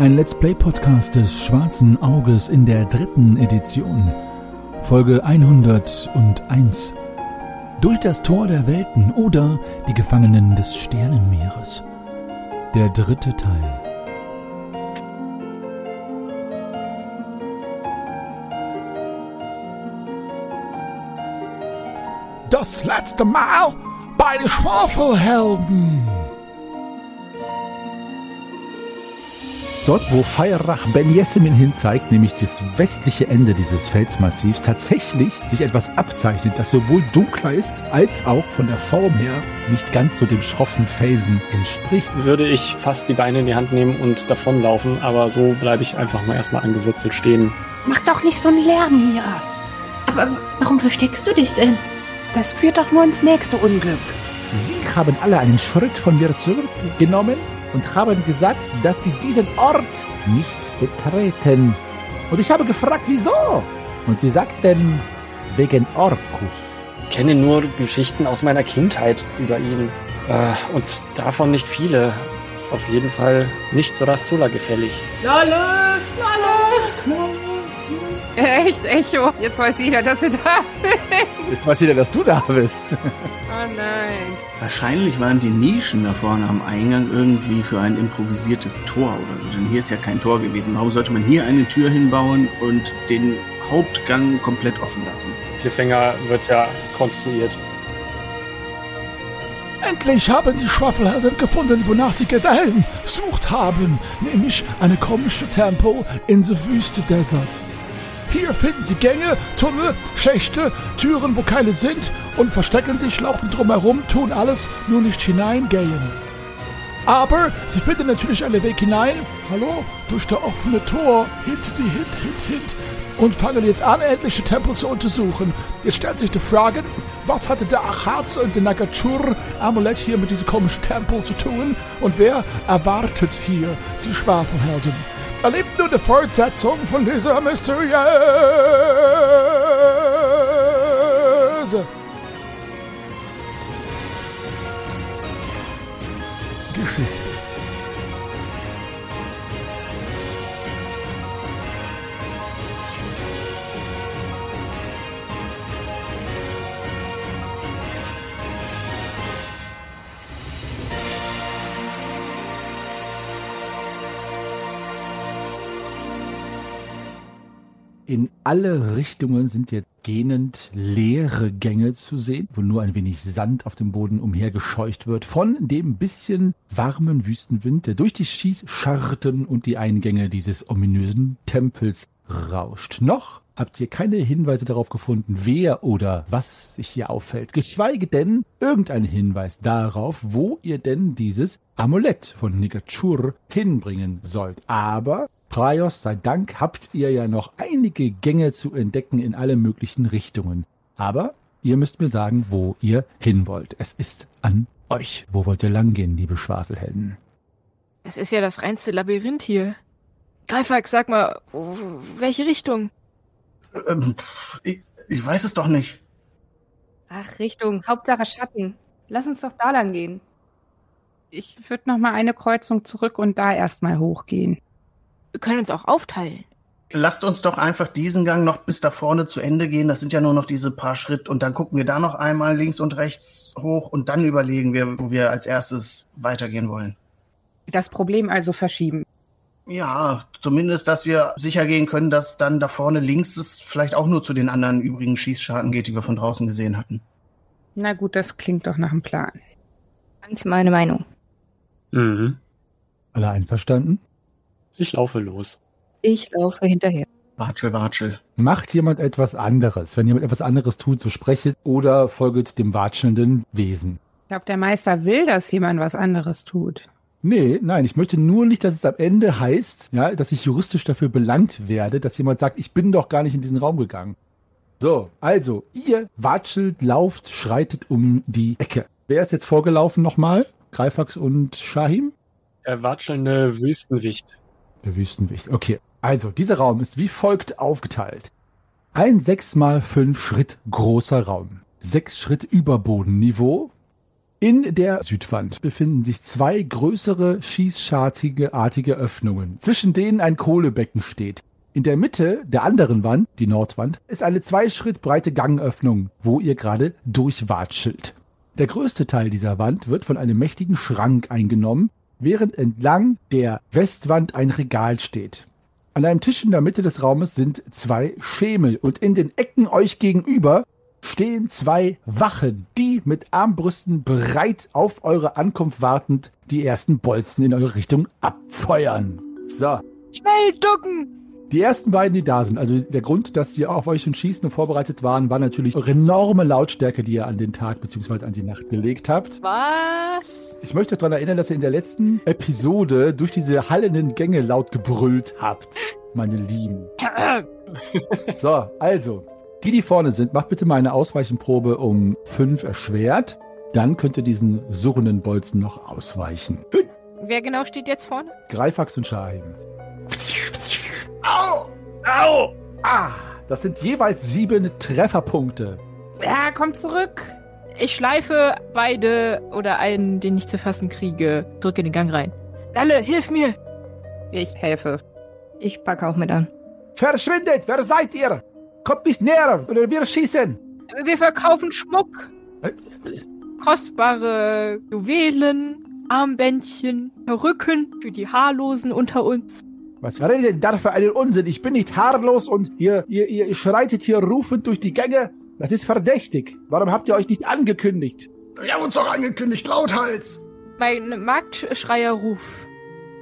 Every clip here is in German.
Ein Let's Play Podcast des Schwarzen Auges in der dritten Edition. Folge 101. Durch das Tor der Welten oder die Gefangenen des Sternenmeeres. Der dritte Teil. Das letzte Mal bei den Schwafelhelden. Dort, wo Feierach Ben Jessemin hin zeigt, nämlich das westliche Ende dieses Felsmassivs, tatsächlich sich etwas abzeichnet, das sowohl dunkler ist, als auch von der Form her nicht ganz so dem schroffen Felsen entspricht. Würde ich fast die Beine in die Hand nehmen und davonlaufen, aber so bleibe ich einfach mal erstmal angewurzelt stehen. Mach doch nicht so einen Lärm hier. Aber warum versteckst du dich denn? Das führt doch nur ins nächste Unglück. Sie haben alle einen Schritt von mir zurückgenommen und haben gesagt, dass sie diesen Ort nicht betreten. Und ich habe gefragt, wieso? Und sie sagten, wegen Orkus. Ich kenne nur Geschichten aus meiner Kindheit über ihn. Äh, und davon nicht viele. Auf jeden Fall nicht so Rastula gefällig. Lalle! Lalle! Echt, Echo. Jetzt weiß jeder, dass ihr da sind. Jetzt weiß jeder, dass du da bist. Oh nein. Wahrscheinlich waren die Nischen da vorne am Eingang irgendwie für ein improvisiertes Tor oder so. Denn hier ist ja kein Tor gewesen. Warum sollte man hier eine Tür hinbauen und den Hauptgang komplett offen lassen? Cliffhanger wird ja konstruiert. Endlich haben die Schwafelhelden gefunden, wonach sie Gesellen sucht haben, nämlich eine komische Tempo in the Wüste Desert. Hier finden sie Gänge, Tunnel, Schächte, Türen, wo keine sind und verstecken sich, laufen drumherum, tun alles, nur nicht hineingehen. Aber sie finden natürlich einen Weg hinein, hallo, durch das offene Tor, hint, die hint, hint, hint, und fangen jetzt an, endliche Tempel zu untersuchen. Jetzt stellt sich die Frage, was hatte der Achatz und der Nagachur-Amulett hier mit diesem komischen Tempel zu tun? Und wer erwartet hier die Schwafelhelden? Erlebt nur die Fortsetzung von dieser mysteriöse Geschichte. In alle Richtungen sind jetzt gähnend leere Gänge zu sehen, wo nur ein wenig Sand auf dem Boden umhergescheucht wird von dem bisschen warmen Wüstenwind, der durch die Schießscharten und die Eingänge dieses ominösen Tempels rauscht. Noch habt ihr keine Hinweise darauf gefunden, wer oder was sich hier auffällt, geschweige denn irgendeinen Hinweis darauf, wo ihr denn dieses Amulett von Nigachur hinbringen sollt. Aber Praios sei Dank habt ihr ja noch einige Gänge zu entdecken in alle möglichen Richtungen. Aber ihr müsst mir sagen, wo ihr hin wollt. Es ist an euch. Wo wollt ihr langgehen, liebe Schwafelhelden? Es ist ja das reinste Labyrinth hier. Greifax, sag mal, welche Richtung? Ähm, ich, ich weiß es doch nicht. Ach, Richtung, Hauptsache Schatten. Lass uns doch da lang gehen. Ich würde noch mal eine Kreuzung zurück und da erstmal hochgehen. Wir können uns auch aufteilen. Lasst uns doch einfach diesen Gang noch bis da vorne zu Ende gehen. Das sind ja nur noch diese paar Schritte. Und dann gucken wir da noch einmal links und rechts hoch und dann überlegen wir, wo wir als erstes weitergehen wollen. Das Problem also verschieben. Ja, zumindest, dass wir sicher gehen können, dass dann da vorne links es vielleicht auch nur zu den anderen übrigen Schießscharten geht, die wir von draußen gesehen hatten. Na gut, das klingt doch nach einem Plan. Ganz meine Meinung. Mhm. Alle einverstanden? Ich laufe los. Ich laufe hinterher. Watschel, watschel. Macht jemand etwas anderes? Wenn jemand etwas anderes tut, so sprechet oder folget dem watschelnden Wesen. Ich glaube, der Meister will, dass jemand was anderes tut. Nee, nein, ich möchte nur nicht, dass es am Ende heißt, ja, dass ich juristisch dafür belangt werde, dass jemand sagt, ich bin doch gar nicht in diesen Raum gegangen. So, also, ihr watschelt, lauft, schreitet um die Ecke. Wer ist jetzt vorgelaufen nochmal? Greifax und Shahim? Der watschelnde Wüstenwicht. Der Wüstenwicht. Okay. Also, dieser Raum ist wie folgt aufgeteilt. Ein sechs mal fünf Schritt großer Raum. Sechs Schritt über Bodenniveau. In der Südwand befinden sich zwei größere schießschartige artige Öffnungen, zwischen denen ein Kohlebecken steht. In der Mitte der anderen Wand, die Nordwand, ist eine zwei Schritt breite Gangöffnung, wo ihr gerade durchwatschelt. Der größte Teil dieser Wand wird von einem mächtigen Schrank eingenommen, während entlang der Westwand ein Regal steht. An einem Tisch in der Mitte des Raumes sind zwei Schemel und in den Ecken euch gegenüber stehen zwei Wachen, die mit Armbrüsten bereit auf eure Ankunft wartend die ersten Bolzen in eure Richtung abfeuern. So, Schnell ducken! Die ersten beiden, die da sind, also der Grund, dass die auf euch schon schießen und vorbereitet waren, war natürlich eure enorme Lautstärke, die ihr an den Tag bzw. an die Nacht gelegt habt. Was? Ich möchte euch daran erinnern, dass ihr in der letzten Episode durch diese hallenden Gänge laut gebrüllt habt, meine Lieben. So, also, die, die vorne sind, macht bitte mal eine Ausweichenprobe um fünf erschwert. Dann könnt ihr diesen surrenden Bolzen noch ausweichen. Wer genau steht jetzt vorne? Greifax und Shahim. Au! Au! Ah, das sind jeweils sieben Trefferpunkte. Ja, komm zurück. Ich schleife beide oder einen, den ich zu fassen kriege, zurück in den Gang rein. Lalle, hilf mir! Ich helfe. Ich packe auch mit an. Verschwindet! Wer seid ihr? Kommt nicht näher oder wir schießen! Wir verkaufen Schmuck. Äh, Kostbare Juwelen, Armbändchen, Perücken für die Haarlosen unter uns. Was redet ihr denn da für einen Unsinn? Ich bin nicht haarlos und ihr, ihr, ihr schreitet hier rufend durch die Gänge. Das ist verdächtig. Warum habt ihr euch nicht angekündigt? Wir haben uns doch angekündigt, lauthals. Mein Marktschreierruf.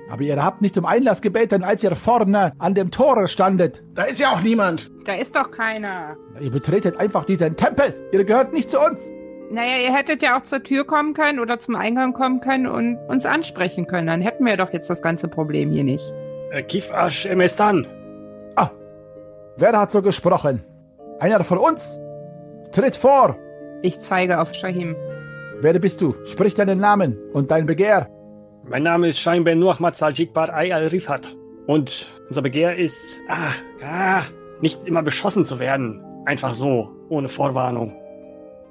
Aber ihr habt nicht um Einlass gebeten, als ihr vorne an dem Tore standet. Da ist ja auch niemand. Da ist doch keiner. Ihr betretet einfach diesen Tempel. Ihr gehört nicht zu uns. Naja, ihr hättet ja auch zur Tür kommen können oder zum Eingang kommen können und uns ansprechen können. Dann hätten wir doch jetzt das ganze Problem hier nicht. Äh, Kifash Emestan. Ah, wer hat so gesprochen? Einer von uns? Tritt vor. Ich zeige auf Shahim. Wer bist du? Sprich deinen Namen und dein Begehr. Mein Name ist Shaim Ben Nuahmad Saljikbar Ay al-Rifat. Und unser Begehr ist, ah, ah, nicht immer beschossen zu werden. Einfach so, ohne Vorwarnung.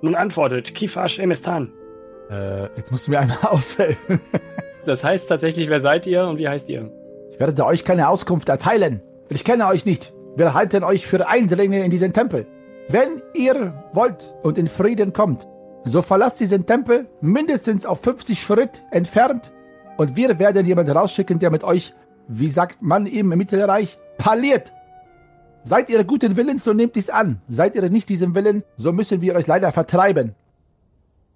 Nun antwortet Kifash Emestan. Äh, jetzt musst du mir einmal aushelfen. Das heißt tatsächlich, wer seid ihr und wie heißt ihr? Ich werde euch keine Auskunft erteilen. Ich kenne euch nicht. Wir halten euch für Eindringlinge in diesen Tempel. Wenn ihr wollt und in Frieden kommt, so verlasst diesen Tempel mindestens auf 50 Schritt entfernt und wir werden jemanden rausschicken, der mit euch, wie sagt man im Mittelreich, parliert. Seid ihr guten Willens, so nehmt dies an. Seid ihr nicht diesem Willen, so müssen wir euch leider vertreiben.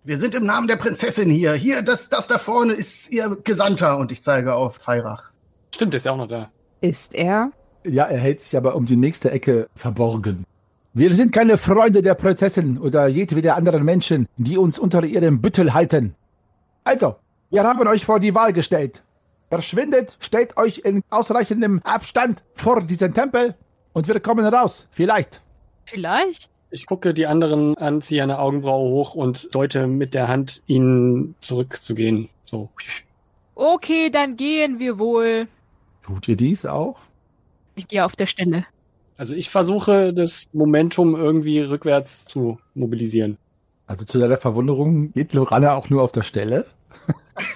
Wir sind im Namen der Prinzessin hier. Hier, das, das da vorne ist ihr Gesandter. Und ich zeige auf Feirach. Stimmt, der ist ja auch noch da. Ist er? Ja, er hält sich aber um die nächste Ecke verborgen. Wir sind keine Freunde der Prinzessin oder jedweder anderen Menschen, die uns unter ihrem Büttel halten. Also, wir haben euch vor die Wahl gestellt. Verschwindet, stellt euch in ausreichendem Abstand vor diesen Tempel und wir kommen raus. Vielleicht. Vielleicht? Ich gucke die anderen an, ziehe eine Augenbraue hoch und deute mit der Hand, ihnen zurückzugehen. So. Okay, dann gehen wir wohl. Tut ihr dies auch? Ich gehe auf der Stelle. Also ich versuche, das Momentum irgendwie rückwärts zu mobilisieren. Also zu deiner Verwunderung geht Lorana auch nur auf der Stelle.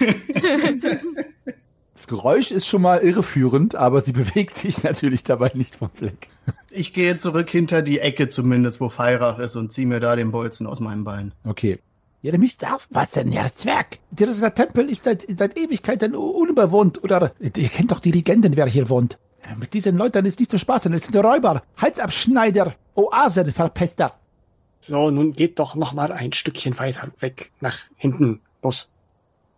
das Geräusch ist schon mal irreführend, aber sie bewegt sich natürlich dabei nicht vom Fleck. Ich gehe zurück hinter die Ecke zumindest, wo Feirach ist und ziehe mir da den Bolzen aus meinem Bein. Okay. Ja, ihr müsst aufpassen, Herr Zwerg. Dieser Tempel ist seit, seit Ewigkeiten unbewohnt. Oder ihr kennt doch die Legenden, wer hier wohnt. Mit diesen Leuten ist nicht zu spaßen. Es sind Räuber, Halsabschneider, Oasenverpester. So, nun geht doch noch mal ein Stückchen weiter weg, nach hinten. Los.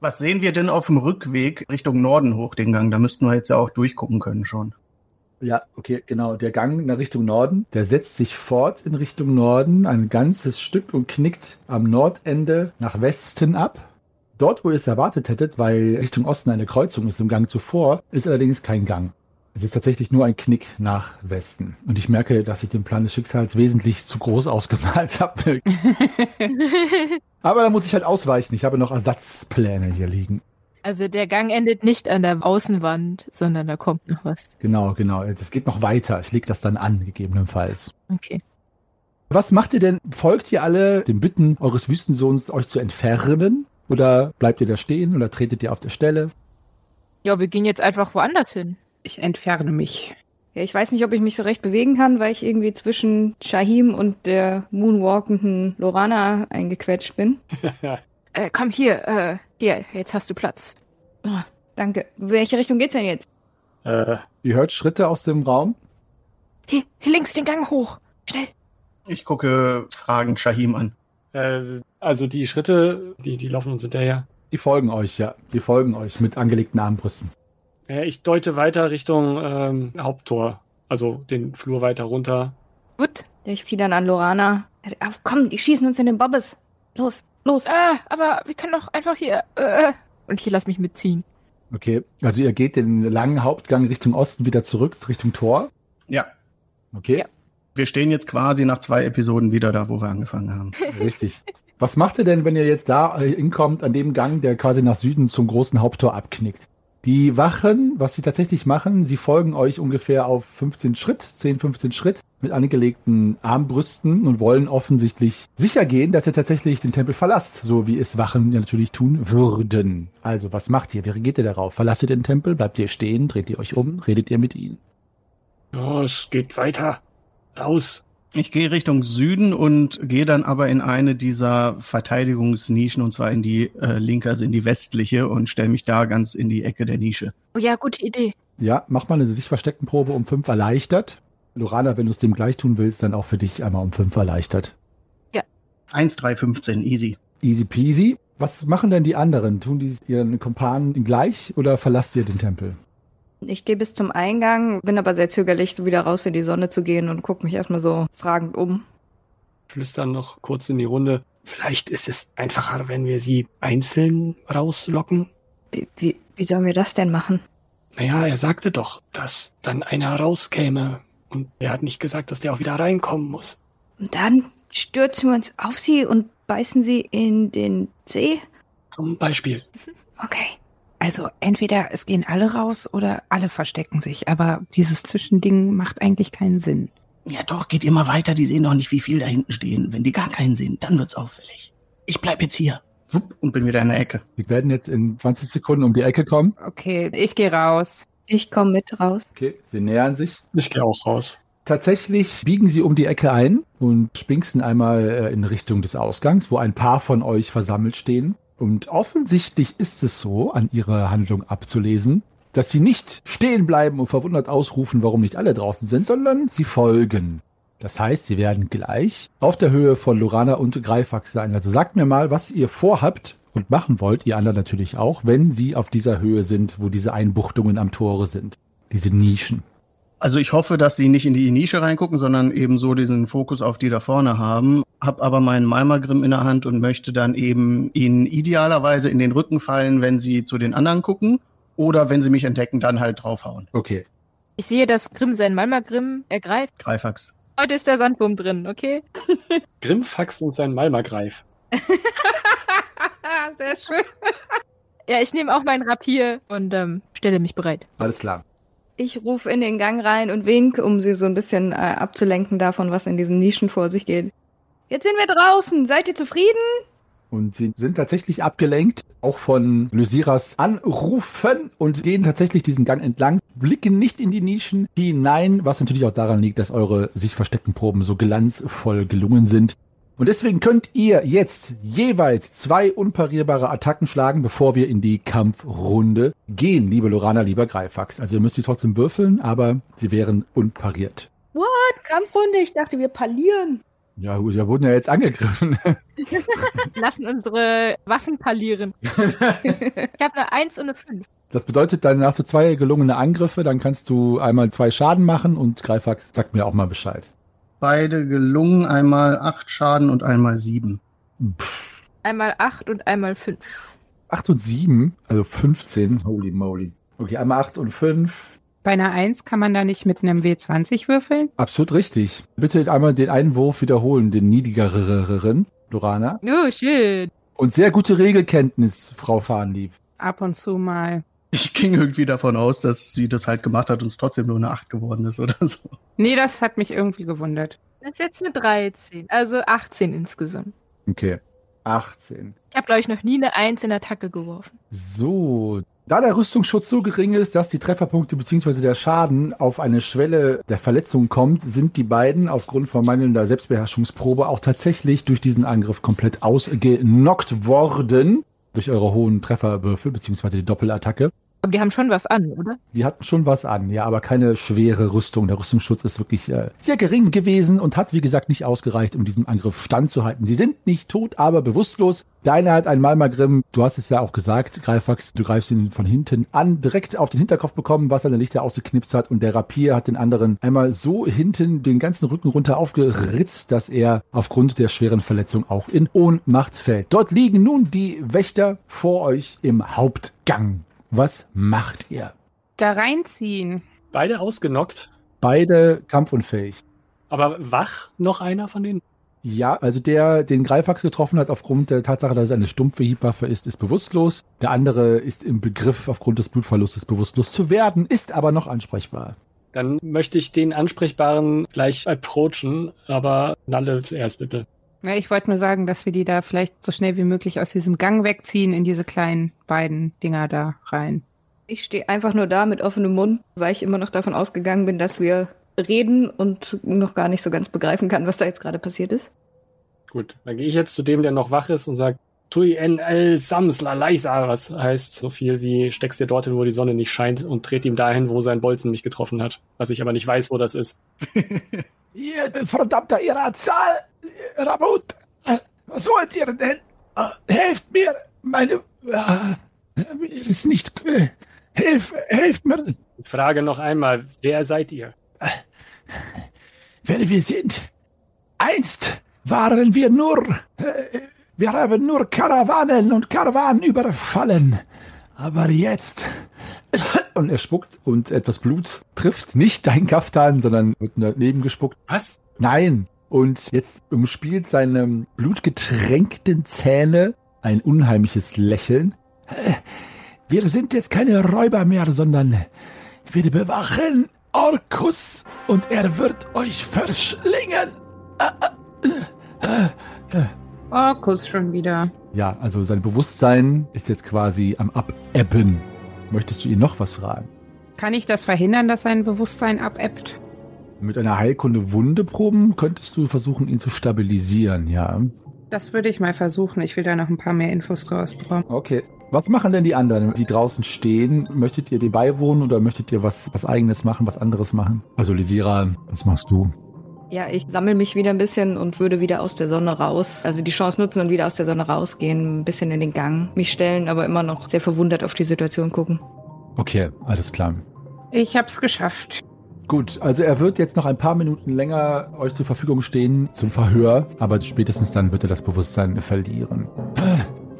Was sehen wir denn auf dem Rückweg Richtung Norden hoch den Gang? Da müssten wir jetzt ja auch durchgucken können schon. Ja, okay, genau. Der Gang nach Richtung Norden, der setzt sich fort in Richtung Norden ein ganzes Stück und knickt am Nordende nach Westen ab. Dort, wo ihr es erwartet hättet, weil Richtung Osten eine Kreuzung ist im Gang zuvor, ist allerdings kein Gang. Es ist tatsächlich nur ein Knick nach Westen. Und ich merke, dass ich den Plan des Schicksals wesentlich zu groß ausgemalt habe. Aber da muss ich halt ausweichen. Ich habe noch Ersatzpläne hier liegen. Also der Gang endet nicht an der Außenwand, sondern da kommt noch was. Genau, genau. Das geht noch weiter. Ich lege das dann an, gegebenenfalls. Okay. Was macht ihr denn? Folgt ihr alle den Bitten eures Wüstensohns, euch zu entfernen? Oder bleibt ihr da stehen oder tretet ihr auf der Stelle? Ja, wir gehen jetzt einfach woanders hin. Ich entferne mich. Ja, ich weiß nicht, ob ich mich so recht bewegen kann, weil ich irgendwie zwischen Shahim und der moonwalkenden Lorana eingequetscht bin. Äh, komm hier, äh, hier, jetzt hast du Platz. Oh, danke. Welche Richtung geht's denn jetzt? äh, Ihr hört Schritte aus dem Raum. Hier, hier links den Gang hoch. Schnell. Ich gucke fragend Shahim an. äh, also die Schritte, die, die laufen uns hinterher. Die folgen euch, ja. Die folgen euch mit angelegten Armbrüsten. Ja, ich deute weiter Richtung ähm, Haupttor. Also den Flur weiter runter. Gut. Ich zieh dann an Lorana. Ah, Komm, die schießen uns in den Bobbes. Los, los. Ah, aber wir können doch einfach hier, äh, und ich lass mich mitziehen. Okay. Also ihr geht den langen Hauptgang Richtung Osten wieder zurück, Richtung Tor. Ja, Okay. Ja. wir stehen jetzt quasi nach zwei Episoden wieder da, wo wir angefangen haben. Richtig. Was macht ihr denn, wenn ihr jetzt da äh, hinkommt, an dem Gang, der quasi nach Süden zum großen Haupttor abknickt? Die Wachen, was sie tatsächlich machen, sie folgen euch ungefähr auf 15 Schritt, 10, 15 Schritt mit angelegten Armbrüsten und wollen offensichtlich sicher gehen, dass ihr tatsächlich den Tempel verlasst, so wie es Wachen natürlich tun würden. Also, was macht ihr? Wie reagiert ihr darauf? Verlasst ihr den Tempel? Bleibt ihr stehen? Dreht ihr euch um? Redet ihr mit ihnen? Es geht weiter. Raus. Ich gehe Richtung Süden und gehe dann aber in eine dieser Verteidigungsnischen und zwar in die äh, linke, also in die westliche und stelle mich da ganz in die Ecke der Nische. Oh ja, gute Idee. Ja, mach mal eine sich versteckten Probe um 5 erleichtert. Lorana, wenn du es dem gleich tun willst, dann auch für dich einmal um 5 erleichtert. 1, 3, 15, easy. Easy peasy. Was machen denn die anderen? Tun die ihren Kumpanen gleich oder verlasst ihr den Tempel? Ich gehe bis zum Eingang, bin aber sehr zögerlich, wieder raus in die Sonne zu gehen und gucke mich erstmal so fragend um. Flüstern noch kurz in die Runde. Vielleicht ist es einfacher, wenn wir sie einzeln rauslocken. Wie, wie, wie sollen wir das denn machen? Naja, er sagte doch, dass dann einer rauskäme. Und er hat nicht gesagt, dass der auch wieder reinkommen muss. Und dann stürzen wir uns auf sie und beißen sie in den See? Zum Beispiel. Okay. Also entweder es gehen alle raus oder alle verstecken sich, aber dieses Zwischending macht eigentlich keinen Sinn. Ja doch, geht immer weiter, die sehen doch nicht, wie viel da hinten stehen. Wenn die gar keinen sehen, dann wird's auffällig. Ich bleib jetzt hier. Wupp, und bin wieder in der Ecke. Wir werden jetzt in 20 Sekunden um die Ecke kommen. Okay, ich gehe raus. Ich komme mit raus. Okay, sie nähern sich. Ich gehe auch raus. Tatsächlich biegen sie um die Ecke ein und spinksen einmal äh, in Richtung des Ausgangs, wo ein paar von euch versammelt stehen. Und offensichtlich ist es so, an ihrer Handlung abzulesen, dass sie nicht stehen bleiben und verwundert ausrufen, warum nicht alle draußen sind, sondern sie folgen. Das heißt, sie werden gleich auf der Höhe von Lorana und Greifax sein. Also sagt mir mal, was ihr vorhabt und machen wollt, ihr anderen natürlich auch, wenn sie auf dieser Höhe sind, wo diese Einbuchtungen am Tore sind. Diese Nischen. Also ich hoffe, dass sie nicht in die Nische reingucken, sondern eben so diesen Fokus auf die da vorne haben. Hab aber meinen Malmagrim in der Hand und möchte dann eben ihnen idealerweise in den Rücken fallen, wenn sie zu den anderen gucken. Oder wenn sie mich entdecken, dann halt draufhauen. Okay. Ich sehe, dass Grimm sein Malmagrim ergreift. Greifax. Heute ist der Sandwurm drin, okay? Grimfax und sein Malmagreif. Sehr schön. Ja, ich nehme auch meinen Rapier und ähm, stelle mich bereit. Alles klar. Ich rufe in den Gang rein und wink, um sie so ein bisschen äh, abzulenken davon, was in diesen Nischen vor sich geht. Jetzt sind wir draußen. Seid ihr zufrieden? Und sie sind tatsächlich abgelenkt, auch von Lysiras Anrufen und gehen tatsächlich diesen Gang entlang, blicken nicht in die Nischen hinein, was natürlich auch daran liegt, dass eure sich versteckten Proben so glanzvoll gelungen sind. Und deswegen könnt ihr jetzt jeweils zwei unparierbare Attacken schlagen, bevor wir in die Kampfrunde gehen, liebe Lorana, lieber Greifax. Also ihr müsst die trotzdem würfeln, aber sie wären unpariert. What? Kampfrunde? Ich dachte, wir parlieren. Ja, gut, wir wurden ja jetzt angegriffen. Lassen unsere Waffen parlieren. ich habe eine 1 und eine 5. Das bedeutet, dann hast du zwei gelungene Angriffe, dann kannst du einmal zwei Schaden machen und Greifax sagt mir auch mal Bescheid. Beide gelungen, einmal acht Schaden und einmal sieben. Einmal 8 und einmal 5. 8 und 7, also 15. Holy moly. Okay, einmal 8 und 5. Bei einer 1 kann man da nicht mit einem W20 würfeln? Absolut richtig. Bitte einmal den einen Wurf wiederholen, den niedrigeren, Lorana. Oh, schön. Und sehr gute Regelkenntnis, Frau Fahnlieb. Ab und zu mal. Ich ging irgendwie davon aus, dass sie das halt gemacht hat und es trotzdem nur eine acht geworden ist oder so. Nee, das hat mich irgendwie gewundert. Das ist jetzt eine 13. Also 18 insgesamt. Okay. 18. Ich habe, glaube ich, noch nie eine Eins in Attacke geworfen. So. Da der Rüstungsschutz so gering ist, dass die Trefferpunkte bzw. der Schaden auf eine Schwelle der Verletzung kommt, sind die beiden aufgrund von mangelnder Selbstbeherrschungsprobe auch tatsächlich durch diesen Angriff komplett ausgenockt worden. Durch eure hohen Trefferwürfel bzw. die Doppelattacke. Aber die haben schon was an, oder? Die hatten schon was an, ja, aber keine schwere Rüstung. Der Rüstungsschutz ist wirklich äh, sehr gering gewesen und hat, wie gesagt, nicht ausgereicht, um diesem Angriff standzuhalten. Sie sind nicht tot, aber bewusstlos. Der eine hat einen Malmagrim, du hast es ja auch gesagt, Greifax, du greifst ihn von hinten an, direkt auf den Hinterkopf bekommen, was seine Lichter ausgeknipst hat und der Rapier hat den anderen einmal so hinten den ganzen Rücken runter aufgeritzt, dass er aufgrund der schweren Verletzung auch in Ohnmacht fällt. Dort liegen nun die Wächter vor euch im Hauptgang. Was macht ihr? Da reinziehen. Beide ausgenockt. Beide kampfunfähig. Aber wach noch einer von denen? Ja, also der den Greifax getroffen hat aufgrund der Tatsache, dass es eine stumpfe Hiebwaffe ist, ist bewusstlos. Der andere ist im Begriff, aufgrund des Blutverlustes bewusstlos zu werden, ist aber noch ansprechbar. Dann möchte ich den Ansprechbaren gleich approachen, aber Nalle zuerst bitte. Ja, ich wollte nur sagen, dass wir die da vielleicht so schnell wie möglich aus diesem Gang wegziehen in diese kleinen beiden Dinger da rein. Ich stehe einfach nur da mit offenem Mund, weil ich immer noch davon ausgegangen bin, dass wir reden und noch gar nicht so ganz begreifen kann, was da jetzt gerade passiert ist. Gut, dann gehe ich jetzt zu dem, der noch wach ist und sage, Tui NL Samsla Leisa, was heißt so viel wie steckst dir dorthin, wo die Sonne nicht scheint und dreht ihm dahin, wo sein Bolzen mich getroffen hat. Was ich aber nicht weiß, wo das ist. Ihr verdammter Irazal, Rabut, was wollt ihr denn? Helft mir, meine, mir ist nicht, hilf, helft mir. Ich frage noch einmal, wer seid ihr? Wer wir sind. Einst waren wir nur, wir haben nur Karawanen und Karawanen überfallen. Aber jetzt. Und er spuckt und etwas Blut trifft nicht dein Kaftan, sondern wird daneben gespuckt. Was? Nein. Und jetzt umspielt seine blutgetränkten Zähne ein unheimliches Lächeln. Wir sind jetzt keine Räuber mehr, sondern wir bewachen Orkus und er wird euch verschlingen. Kuss schon wieder. Ja, also sein Bewusstsein ist jetzt quasi am Abebben. Möchtest du ihn noch was fragen? Kann ich das verhindern, dass sein Bewusstsein abebbt? Mit einer Heilkunde Wunde proben könntest du versuchen, ihn zu stabilisieren, ja. Das würde ich mal versuchen. Ich will da noch ein paar mehr Infos draus bekommen. Okay. Was machen denn die anderen, die draußen stehen? Möchtet ihr dem beiwohnen oder möchtet ihr was, was eigenes machen, was anderes machen? Also Lisira, was machst du? Ja, ich sammle mich wieder ein bisschen und würde wieder aus der Sonne raus, also die Chance nutzen und wieder aus der Sonne rausgehen, ein bisschen in den Gang mich stellen, aber immer noch sehr verwundert auf die Situation gucken. Okay, alles klar. Ich hab's geschafft. Gut, also er wird jetzt noch ein paar Minuten länger euch zur Verfügung stehen zum Verhör, aber spätestens dann wird er das Bewusstsein verlieren.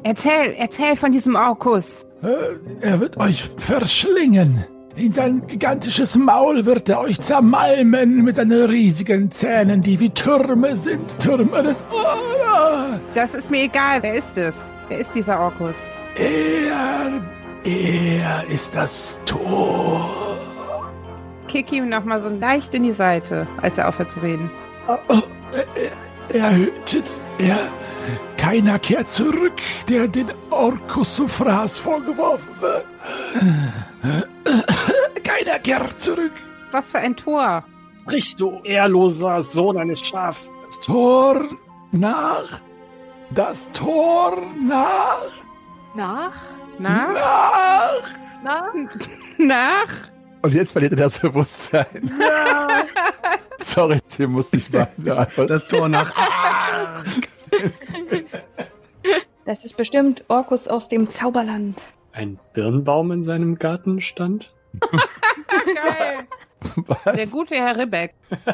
Erzähl, erzähl von diesem Orkus. Er wird euch verschlingen. In sein gigantisches Maul wird er euch zermalmen mit seinen riesigen Zähnen, die wie Türme sind. Türme des... Oh, Das ist mir egal. Wer ist es? Wer ist dieser Orkus? er... Er ist das Tor. Kick ihm nochmal so leicht in die Seite, als er aufhört zu reden. Oh, Er, er hütet. Er... Keiner kehrt zurück, der den Orkus Fraß vorgeworfen wird. Keiner kehrt zurück. Was für ein Tor. Sprich, du ehrloser Sohn eines Schafs. Das Tor nach. Das Tor nach. Nach? Nach? Nach. Nach? Nach? Und jetzt verliert er das Bewusstsein. Sorry, Tim, musste ich mal. Das Tor nach. Das ist bestimmt Orkus aus dem Zauberland. Ein Birnbaum in seinem Garten stand? Geil. Der Was? gute Herr Ribbeck.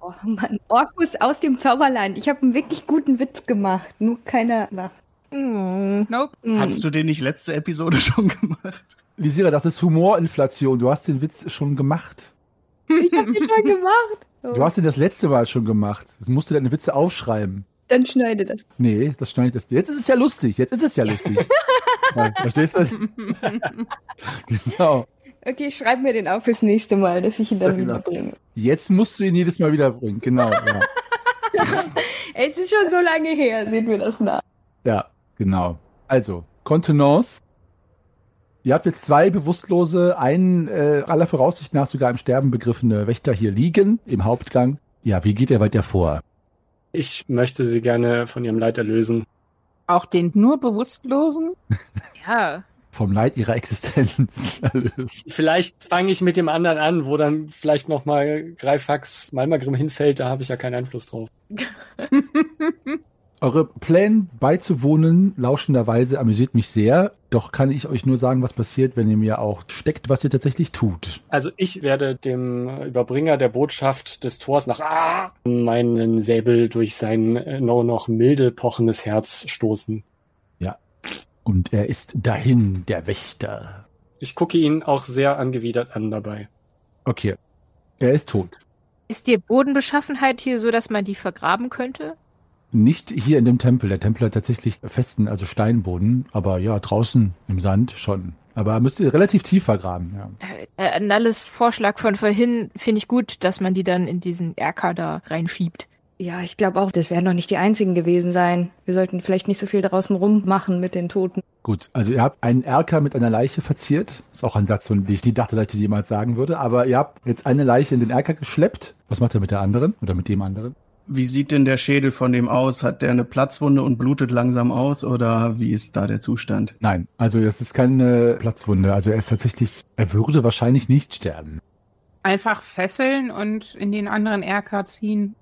Oh Mann, Orkus aus dem Zauberland. Ich habe einen wirklich guten Witz gemacht, nur keiner lacht. Hm. Nope. Hm. Hast du den nicht letzte Episode schon gemacht? Lisira, das ist Humorinflation. Du hast den Witz schon gemacht. Ich habe den schon gemacht. Oh, Du hast den das letzte Mal schon gemacht. Das musst du deine Witze aufschreiben. Dann schneide das. Nee, das schneidet das. Jetzt ist es ja lustig. Jetzt ist es ja lustig. ja, verstehst du? genau. Okay, ich schreibe mir den auf fürs nächste Mal, dass ich ihn dann Ja, genau. wiederbringe. Jetzt musst du ihn jedes Mal wiederbringen. Genau. Ja. Es ist schon so lange her, seht mir das nach. Ja, genau. Also, Kontenance. Ihr habt jetzt zwei bewusstlose, einen äh, aller Voraussicht nach sogar im Sterben begriffene Wächter hier liegen im Hauptgang. Ja, wie geht ihr weiter vor? Ich möchte sie gerne von ihrem Leid erlösen. Auch den nur Bewusstlosen? Ja. Vom Leid ihrer Existenz erlösen. Vielleicht fange ich mit dem anderen an, wo dann vielleicht nochmal Greifax Malmagrim hinfällt, da habe ich ja keinen Einfluss drauf. Eure Pläne beizuwohnen, lauschenderweise, amüsiert mich sehr. Doch kann ich euch nur sagen, was passiert, wenn ihr mir auch steckt, was ihr tatsächlich tut. Also ich werde dem Überbringer der Botschaft des Tors nach ah, meinen Säbel durch sein äh, nur noch milde pochendes Herz stoßen. Und er ist dahin, der Wächter. Ich gucke ihn auch sehr angewidert an dabei. Okay. Er ist tot. Ist die Bodenbeschaffenheit hier so, dass man die vergraben könnte? Nicht hier in dem Tempel. Der Tempel hat tatsächlich festen, also Steinboden, aber ja, draußen im Sand schon. Aber er müsste relativ tief vergraben, ja. Äh, Nalles Vorschlag von vorhin finde ich gut, dass man die dann in diesen Erker da reinschiebt. Ja, ich glaube auch, das werden doch nicht die einzigen gewesen sein. Wir sollten vielleicht nicht so viel draußen rummachen mit den Toten. Gut, also ihr habt einen Erker mit einer Leiche verziert. Ist auch ein Satz, von dem ich nie dachte, dass ich den jemals sagen würde. Aber ihr habt jetzt eine Leiche in den Erker geschleppt. Was macht er mit der anderen oder mit dem anderen? Wie sieht denn der Schädel von dem aus? Hat der eine Platzwunde und blutet langsam aus oder wie ist da der Zustand? Nein, also das ist keine Platzwunde. Also er ist tatsächlich, er würde wahrscheinlich nicht sterben. Einfach fesseln und in den anderen Erker ziehen.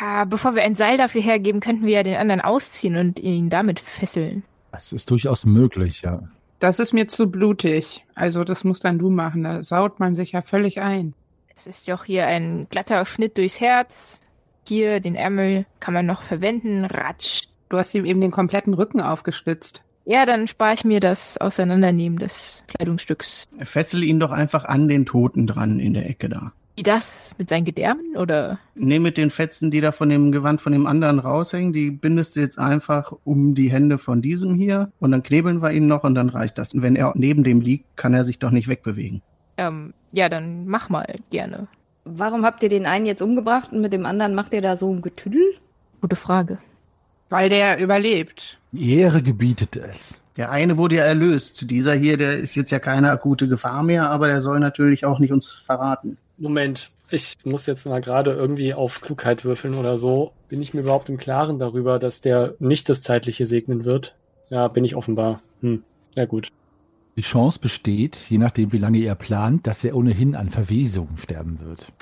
Ah, bevor wir ein Seil dafür hergeben, könnten wir ja den anderen ausziehen und ihn damit fesseln. Das ist durchaus möglich, ja. Das ist mir zu blutig. Also das musst dann du machen. Da saut man sich ja völlig ein. Es ist doch hier ein glatter Schnitt durchs Herz. Hier, den Ärmel kann man noch verwenden. Ratsch. Du hast ihm eben den kompletten Rücken aufgestützt. Ja, dann spare ich mir das Auseinandernehmen des Kleidungsstücks. Fessel ihn doch einfach an den Toten dran in der Ecke da. Wie das? Mit seinen Gedärmen oder? Nee, mit den Fetzen, die da von dem Gewand von dem anderen raushängen, die bindest du jetzt einfach um die Hände von diesem hier und dann knebeln wir ihn noch und dann reicht das. Und wenn er neben dem liegt, kann er sich doch nicht wegbewegen. Ähm, ja, dann mach mal gerne. Warum habt ihr den einen jetzt umgebracht und mit dem anderen macht ihr da so ein Getüdel? Gute Frage. Weil der überlebt. Die Ehre gebietet es. Der eine wurde ja erlöst. Dieser hier, der ist jetzt ja keine akute Gefahr mehr, aber der soll natürlich auch nicht uns verraten. Moment, ich muss jetzt mal gerade irgendwie auf Klugheit würfeln oder so. Bin ich mir überhaupt im Klaren darüber, dass der nicht das Zeitliche segnen wird? Ja, bin ich offenbar. Hm, ja gut. Die Chance besteht, je nachdem wie lange ihr plant, dass er ohnehin an Verwesung sterben wird.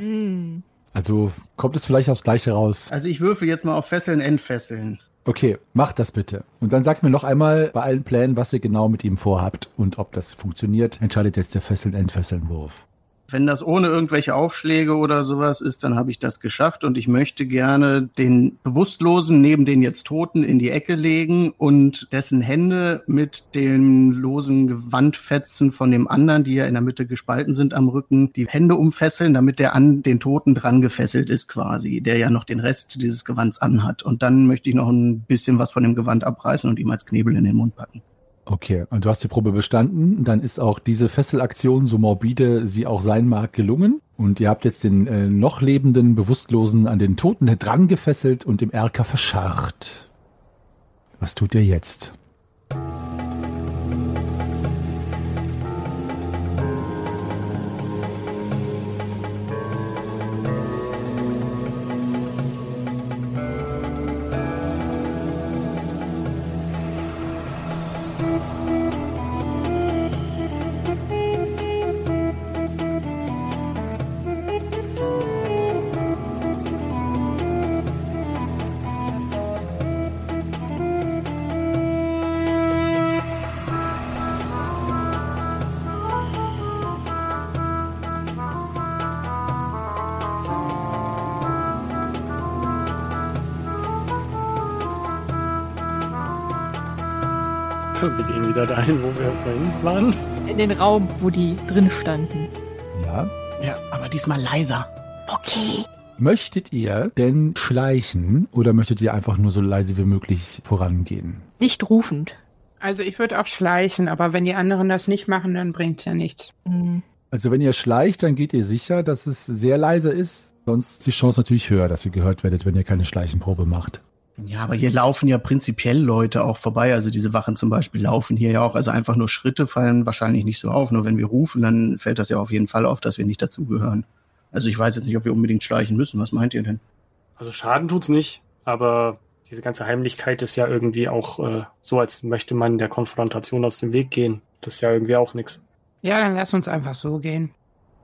Mm. Also kommt es vielleicht aufs Gleiche raus. Also ich würfel jetzt mal auf Fesseln, Entfesseln. Okay, macht das bitte. Und dann sagt mir noch einmal bei allen Plänen, was ihr genau mit ihm vorhabt und ob das funktioniert, entscheidet jetzt der Fesseln-Entfesseln-Wurf. Wenn das ohne irgendwelche Aufschläge oder sowas ist, dann habe ich das geschafft und ich möchte gerne den Bewusstlosen neben den jetzt Toten in die Ecke legen und dessen Hände mit den losen Gewandfetzen von dem anderen, die ja in der Mitte gespalten sind am Rücken, die Hände umfesseln, damit der an den Toten dran gefesselt ist quasi, der ja noch den Rest dieses Gewands anhat. Und dann möchte ich noch ein bisschen was von dem Gewand abreißen und ihm als Knebel in den Mund packen. Okay, und du hast die Probe bestanden. Dann ist auch diese Fesselaktion, so morbide sie auch sein mag, gelungen. Und ihr habt jetzt den äh, noch lebenden Bewusstlosen an den Toten dran gefesselt und im Erker verscharrt. Was tut ihr jetzt? Wir gehen wieder dahin, wo wir vorhin waren. In den Raum, wo die drin standen. Ja. Ja, aber diesmal leiser. Okay. Möchtet ihr denn schleichen oder möchtet ihr einfach nur so leise wie möglich vorangehen? Nicht rufend. Also ich würde auch schleichen, aber wenn die anderen das nicht machen, dann bringt's ja nichts. Hm. Also wenn ihr schleicht, dann geht ihr sicher, dass es sehr leise ist. Sonst ist die Chance natürlich höher, dass ihr gehört werdet, wenn ihr keine Schleichenprobe macht. Ja, aber hier laufen ja prinzipiell Leute auch vorbei. Also diese Wachen zum Beispiel laufen hier ja auch. Also einfach nur Schritte fallen wahrscheinlich nicht so auf. Nur wenn wir rufen, dann fällt das ja auf jeden Fall auf, dass wir nicht dazugehören. Also ich weiß jetzt nicht, ob wir unbedingt schleichen müssen. Was meint ihr denn? Also Schaden tut's nicht, aber diese ganze Heimlichkeit ist ja irgendwie auch äh, so, als möchte man der Konfrontation aus dem Weg gehen. Das ist ja irgendwie auch nix. Ja, dann lass uns einfach so gehen.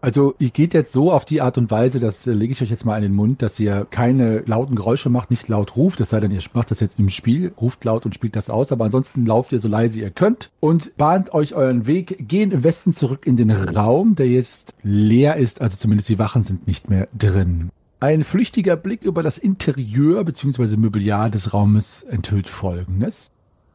Also ihr geht jetzt so auf die Art und Weise, das äh, lege ich euch jetzt mal in den Mund, dass ihr keine lauten Geräusche macht, nicht laut ruft, es sei denn, ihr macht das jetzt im Spiel, ruft laut und spielt das aus, aber ansonsten lauft ihr so leise ihr könnt und bahnt euch euren Weg, gehen im Westen zurück in den Raum, der jetzt leer ist, also zumindest die Wachen sind nicht mehr drin. Ein flüchtiger Blick über das Interieur bzw. Mobiliar des Raumes enthüllt Folgendes.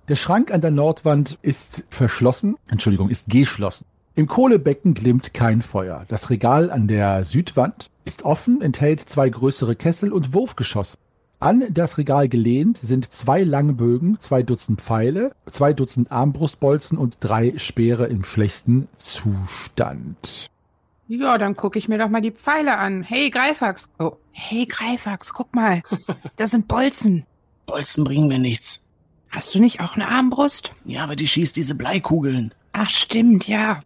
Der Schrank an der Nordwand ist verschlossen, Entschuldigung, ist geschlossen. Im Kohlebecken glimmt kein Feuer. Das Regal an der Südwand ist offen, enthält zwei größere Kessel und Wurfgeschosse. An das Regal gelehnt sind zwei Langbögen, zwei Dutzend Pfeile, zwei Dutzend Armbrustbolzen und drei Speere im schlechten Zustand. Ja, dann gucke ich mir doch mal die Pfeile an. Hey, Greifax. Oh, hey, Greifax, guck mal. Das sind Bolzen. Bolzen bringen mir nichts. Hast du nicht auch eine Armbrust? Ja, aber die schießt diese Bleikugeln. Ach, stimmt, ja.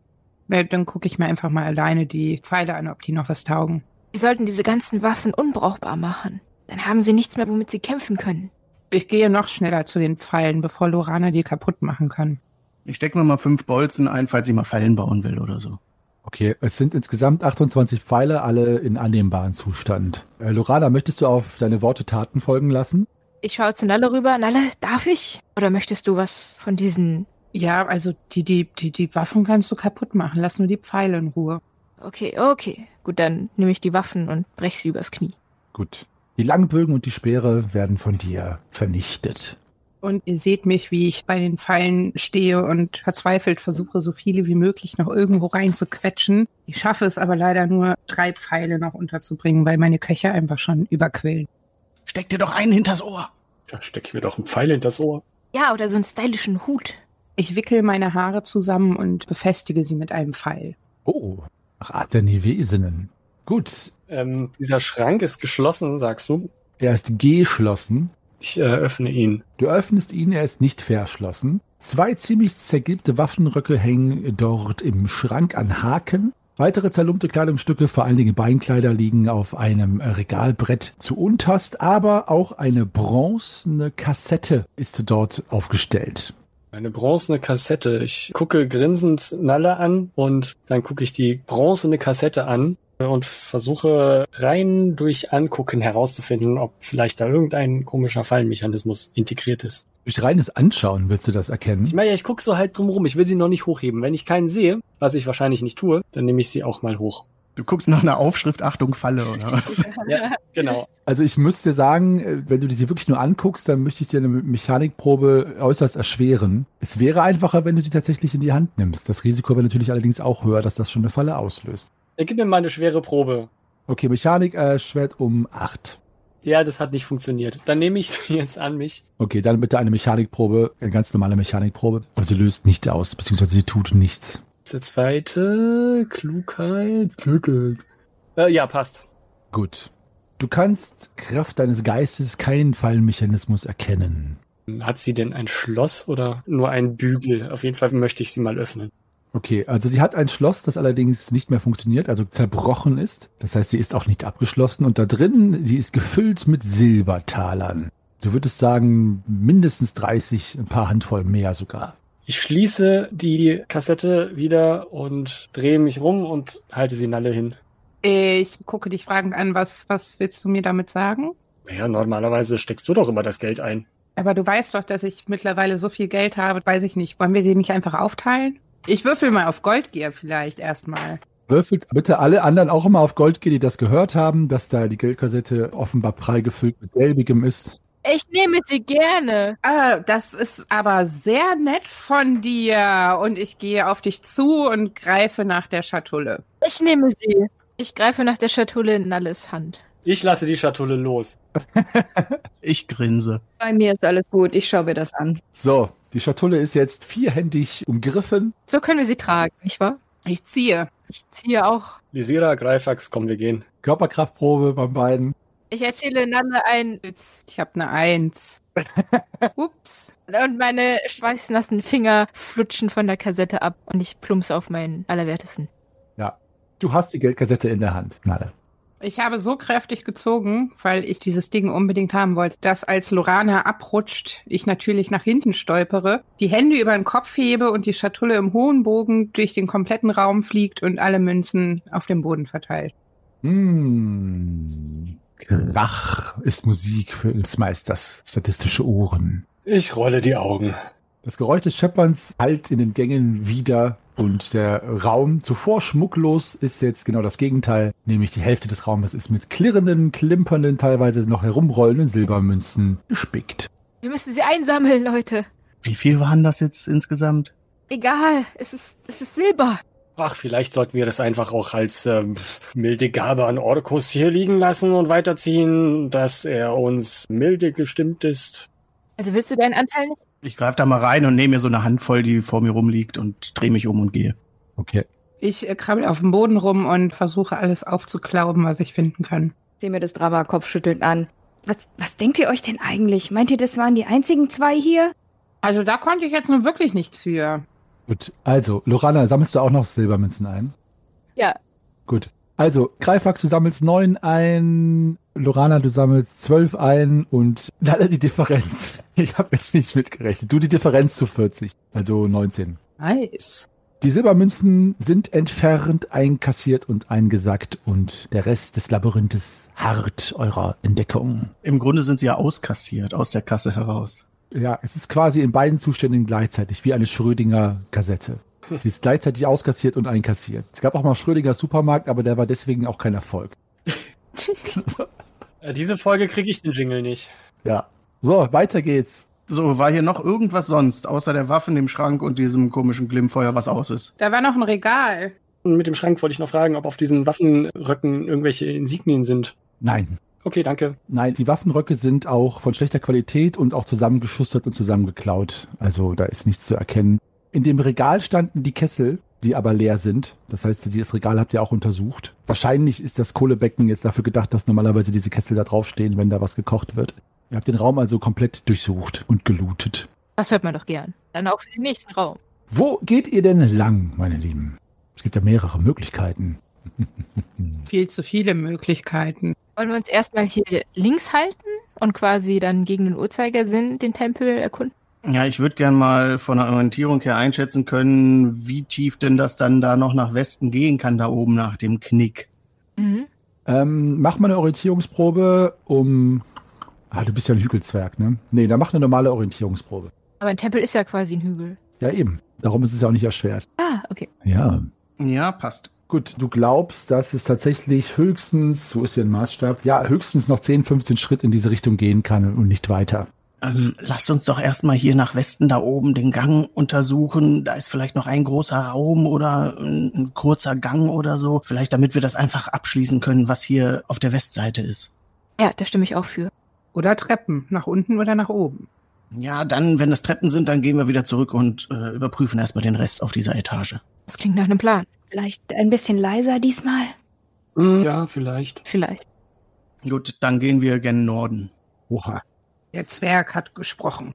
Ja, Dann gucke ich mir einfach mal alleine die Pfeile an, ob die noch was taugen. Wir sollten diese ganzen Waffen unbrauchbar machen. Dann haben sie nichts mehr, womit sie kämpfen können. Ich gehe noch schneller zu den Pfeilen, bevor Lorana die kaputt machen kann. Ich steck mir mal fünf Bolzen ein, falls ich mal Fallen bauen will oder so. Okay, es sind insgesamt 28 Pfeile, alle in annehmbaren Zustand. Äh, Lorana, möchtest du auf deine Worte Taten folgen lassen? Ich schaue zu Nalle rüber. Nalle, darf ich? Oder möchtest du was von diesen... Ja, also die, die, die, die Waffen kannst du kaputt machen. Lass nur die Pfeile in Ruhe. Okay, okay. Gut, dann nehme ich die Waffen und brech sie übers Knie. Gut. Die Langbögen und die Speere werden von dir vernichtet. Und ihr seht mich, wie ich bei den Pfeilen stehe und verzweifelt versuche, so viele wie möglich noch irgendwo reinzuquetschen. Ich schaffe es aber leider nur, drei Pfeile noch unterzubringen, weil meine Köcher einfach schon überquillen. Steck dir doch einen hinters Ohr. Da steck ich mir doch einen Pfeil hinters Ohr. Ja, oder so einen stylischen Hut. Ich wickel meine Haare zusammen und befestige sie mit einem Pfeil. Oh, nach Art der Nivesinnen. Gut, Ähm, dieser Schrank ist geschlossen, sagst du. er ist geschlossen. Ich äh, öffne ihn. Du öffnest ihn, er ist nicht verschlossen. Zwei ziemlich zergilbte Waffenröcke hängen dort im Schrank an Haken. Weitere zerlumpte Kleidungsstücke, vor allen Dingen Beinkleider, liegen auf einem Regalbrett zu unterst, aber auch eine bronzene Kassette ist dort aufgestellt. Eine bronzene Kassette. Ich gucke grinsend Nalle an und dann gucke ich die bronzene Kassette an und versuche rein durch Angucken herauszufinden, ob vielleicht da irgendein komischer Fallenmechanismus integriert ist. Durch reines Anschauen willst du das Ich erkennen. meine, ja, ich gucke so halt drum rum. Ich will sie noch nicht hochheben. Wenn ich keinen sehe, was ich wahrscheinlich nicht tue, dann nehme ich sie auch mal hoch. Du guckst nach einer Aufschrift, Achtung, Falle oder was? Ja, genau. Also ich müsste sagen, äh, wenn du sie wirklich nur anguckst, dann möchte ich dir eine Mechanikprobe äußerst erschweren. Es wäre einfacher, wenn du sie tatsächlich in die Hand nimmst. Das Risiko wäre natürlich allerdings auch höher, dass das schon eine Falle auslöst. Er gibt mir mal eine schwere Probe. Okay, Mechanik erschwert um acht. Ja, das hat nicht funktioniert. Dann nehme ich sie jetzt an mich. Okay, dann bitte eine Mechanikprobe, eine ganz normale Mechanikprobe. Und sie löst nicht aus, beziehungsweise sie tut nichts. Der zweite, Klugheit. Klugheit. Äh, ja, passt. Gut. Du kannst Kraft deines Geistes keinen Fallenmechanismus erkennen. Hat sie denn ein Schloss oder nur einen Bügel? Auf jeden Fall möchte ich sie mal öffnen. Okay, also sie hat ein Schloss, das allerdings nicht mehr funktioniert, also zerbrochen ist. Das heißt, sie ist auch nicht abgeschlossen und da drin, sie ist gefüllt mit Silbertalern. Du würdest sagen, mindestens 30, ein paar Handvoll mehr sogar. Ich schließe die Kassette wieder und drehe mich rum und halte sie Nalle hin. Ich gucke dich fragend an, was, was willst du mir damit sagen? Naja, normalerweise steckst du doch immer das Geld ein. Aber du weißt doch, dass ich mittlerweile so viel Geld habe, weiß ich nicht. Wollen wir die nicht einfach aufteilen? Ich würfel mal auf Goldgier vielleicht erstmal. Würfelt bitte alle anderen auch immer auf Gold gehen, die das gehört haben, dass da die Geldkassette offenbar prall gefüllt mit selbigem ist. Ich nehme sie gerne. Ah, das ist aber sehr nett von dir. Und ich gehe auf dich zu und greife nach der Schatulle. Ich nehme sie. Ich greife nach der Schatulle in Nalles Hand. Ich lasse die Schatulle los. Ich grinse. Bei mir ist alles gut. Ich schaue mir das an. So, die Schatulle ist jetzt vierhändig umgriffen. So können wir sie tragen, nicht wahr? Ich ziehe. Ich ziehe auch. Lisira, Greifax, komm, wir gehen. Körperkraftprobe beim beiden. Ich erzähle Nanne einen Witz. Ich habe eine Eins. Ups. Und meine schweißnassen Finger flutschen von der Kassette ab und ich plumps auf meinen Allerwertesten. Ja. Du hast die Geldkassette in der Hand. Nade. Ich habe so kräftig gezogen, weil ich dieses Ding unbedingt haben wollte, dass als Lorana abrutscht, ich natürlich nach hinten stolpere, die Hände über den Kopf hebe und die Schatulle im hohen Bogen durch den kompletten Raum fliegt und alle Münzen auf dem Boden verteilt. Hm. Krach ist Musik für des Meisters statistische Ohren. Ich rolle die Augen. Das Geräusch des Schepperns hallt in den Gängen wieder und der Raum zuvor schmucklos ist jetzt genau das Gegenteil, nämlich die Hälfte des Raumes ist mit klirrenden, klimpernden, teilweise noch herumrollenden Silbermünzen gespickt. Wir müssen sie einsammeln, Leute. Wie viel waren das jetzt insgesamt? Egal, es ist, es ist Silber. Ach, vielleicht sollten wir das einfach auch als ähm, milde Gabe an Orkus hier liegen lassen und weiterziehen, dass er uns milde gestimmt ist. Also willst du deinen Anteil nicht? Ich greife da mal rein und nehme mir so eine Handvoll, die vor mir rumliegt und drehe mich um und gehe. Okay. Ich äh, krabbel auf dem Boden rum und versuche alles aufzuklauben, was ich finden kann. Sehe mir das Drama kopfschüttelnd an. Was, was denkt ihr euch denn eigentlich? Meint ihr, das waren die einzigen zwei hier? Also da konnte ich jetzt nun wirklich nichts für. Gut. Also, Lorana, sammelst du auch noch Silbermünzen ein? Ja. Gut. Also, Greifax, du sammelst neun ein, Lorana, du sammelst zwölf ein und leider die Differenz. Ich habe jetzt nicht mitgerechnet. Du die Differenz zu 40, also 19. Nice. Die Silbermünzen sind entfernt, einkassiert und eingesackt und der Rest des Labyrinthes harrt eurer Entdeckung. Im Grunde sind sie ja auskassiert aus der Kasse heraus. Ja, es ist quasi in beiden Zuständen gleichzeitig, wie eine Schrödinger-Kassette. Sie ist gleichzeitig auskassiert und einkassiert. Es gab auch mal Schrödinger Supermarkt, aber der war deswegen auch kein Erfolg. Diese Folge kriege ich den Jingle nicht. Ja. So, weiter geht's. So, war hier noch irgendwas sonst, außer der Waffen im Schrank und diesem komischen Glimmfeuer, was aus ist? Da war noch ein Regal. Und mit dem Schrank wollte ich noch fragen, ob auf diesen Waffenröcken irgendwelche Insignien sind. Nein. Okay, danke. Nein, die Waffenröcke sind auch von schlechter Qualität und auch zusammengeschustert und zusammengeklaut. Also da ist nichts zu erkennen. In dem Regal standen die Kessel, die aber leer sind. Das heißt, das Regal habt ihr auch untersucht. Wahrscheinlich ist das Kohlebecken jetzt dafür gedacht, dass normalerweise diese Kessel da draufstehen, wenn da was gekocht wird. Ihr habt den Raum also komplett durchsucht und gelootet. Das hört man doch gern. Dann auch für den nächsten Raum. Wo geht ihr denn lang, meine Lieben? Es gibt ja mehrere Möglichkeiten. Viel zu viele Möglichkeiten. Wollen wir uns erstmal hier links halten und quasi dann gegen den Uhrzeigersinn den Tempel erkunden? Ja, ich würde gern mal von der Orientierung her einschätzen können, wie tief denn das dann da noch nach Westen gehen kann, da oben nach dem Knick. Mhm. Ähm, mach mal eine Orientierungsprobe um. Ah, du bist ja ein Hügelzwerg, ne? Nee, dann mach eine normale Orientierungsprobe. Aber ein Tempel ist ja quasi ein Hügel. Ja, eben. Darum ist es ja auch nicht erschwert. Ah, okay. Ja. Ja, passt. Gut, du glaubst, dass es tatsächlich höchstens, wo ist hier ein Maßstab? Ja, höchstens noch 10, 15 Schritt in diese Richtung gehen kann und nicht weiter. Ähm, lasst uns doch erstmal hier nach Westen da oben den Gang untersuchen. Da ist vielleicht noch ein großer Raum oder ein, ein kurzer Gang oder so. Vielleicht damit wir das einfach abschließen können, was hier auf der Westseite ist. Ja, da stimme ich auch für. Oder Treppen, nach unten oder nach oben. Ja, dann, wenn es Treppen sind, dann gehen wir wieder zurück und äh, überprüfen erstmal den Rest auf dieser Etage. Das klingt nach einem Plan. Vielleicht ein bisschen leiser diesmal? Hm, ja, vielleicht. Vielleicht. Gut, dann gehen wir gen Norden. Oha. Der Zwerg hat gesprochen.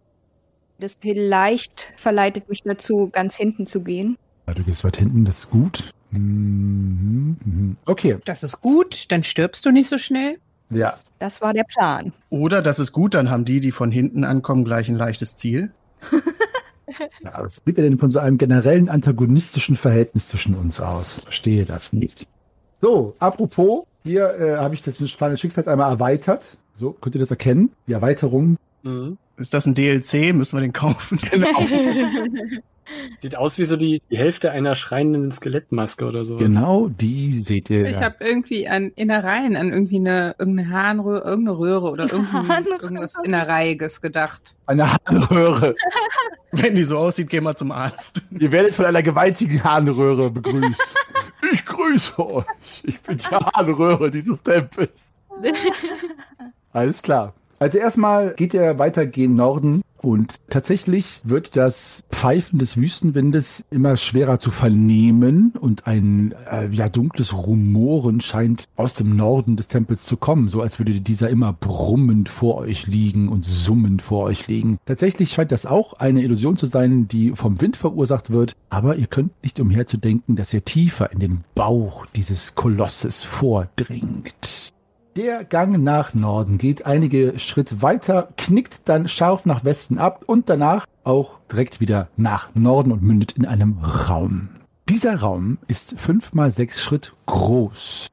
Das vielleicht verleitet mich dazu, ganz hinten zu gehen. Ja, du gehst weit hinten, das ist gut. Mhm, mhm. Okay, Das ist gut, dann stirbst du nicht so schnell. ja. Das war der Plan. Oder das ist gut, dann haben die, die von hinten ankommen, gleich ein leichtes Ziel. ja was geht denn von so einem generellen antagonistischen Verhältnis zwischen uns aus? Verstehe das nicht. So, apropos, hier äh, habe ich das kleine Schicksal einmal erweitert. So, könnt ihr das erkennen? Die Erweiterung. Mhm. Ist das ein DLC? Müssen wir den kaufen? Genau. Sieht aus wie so die, die Hälfte einer schreienden Skelettmaske oder so. Genau, die seht ihr. Ich ja. habe irgendwie an Innereien, an irgendwie eine irgendeine Harnröhre, irgendeine Röhre oder irgendein, irgendwas Innereiiges gedacht. Eine Harnröhre. Wenn die so aussieht, geh mal zum Arzt. Ihr werdet von einer gewaltigen Harnröhre begrüßt. Ich grüße euch. Ich bin die Harnröhre dieses Tempels. Alles klar. Also erstmal geht ihr weiter gen Norden Und tatsächlich wird das Pfeifen des Wüstenwindes immer schwerer zu vernehmen und ein äh, ja dunkles Rumoren scheint aus dem Norden des Tempels zu kommen, so als würde dieser immer brummend vor euch liegen und summend vor euch liegen. Tatsächlich scheint das auch eine Illusion zu sein, die vom Wind verursacht wird, aber ihr könnt nicht umher zu denken, dass ihr tiefer in den Bauch dieses Kolosses vordringt. Der Gang nach Norden geht einige Schritt weiter, knickt dann scharf nach Westen ab und danach auch direkt wieder nach Norden und mündet in einem Raum. Dieser Raum ist fünf mal sechs Schritt groß.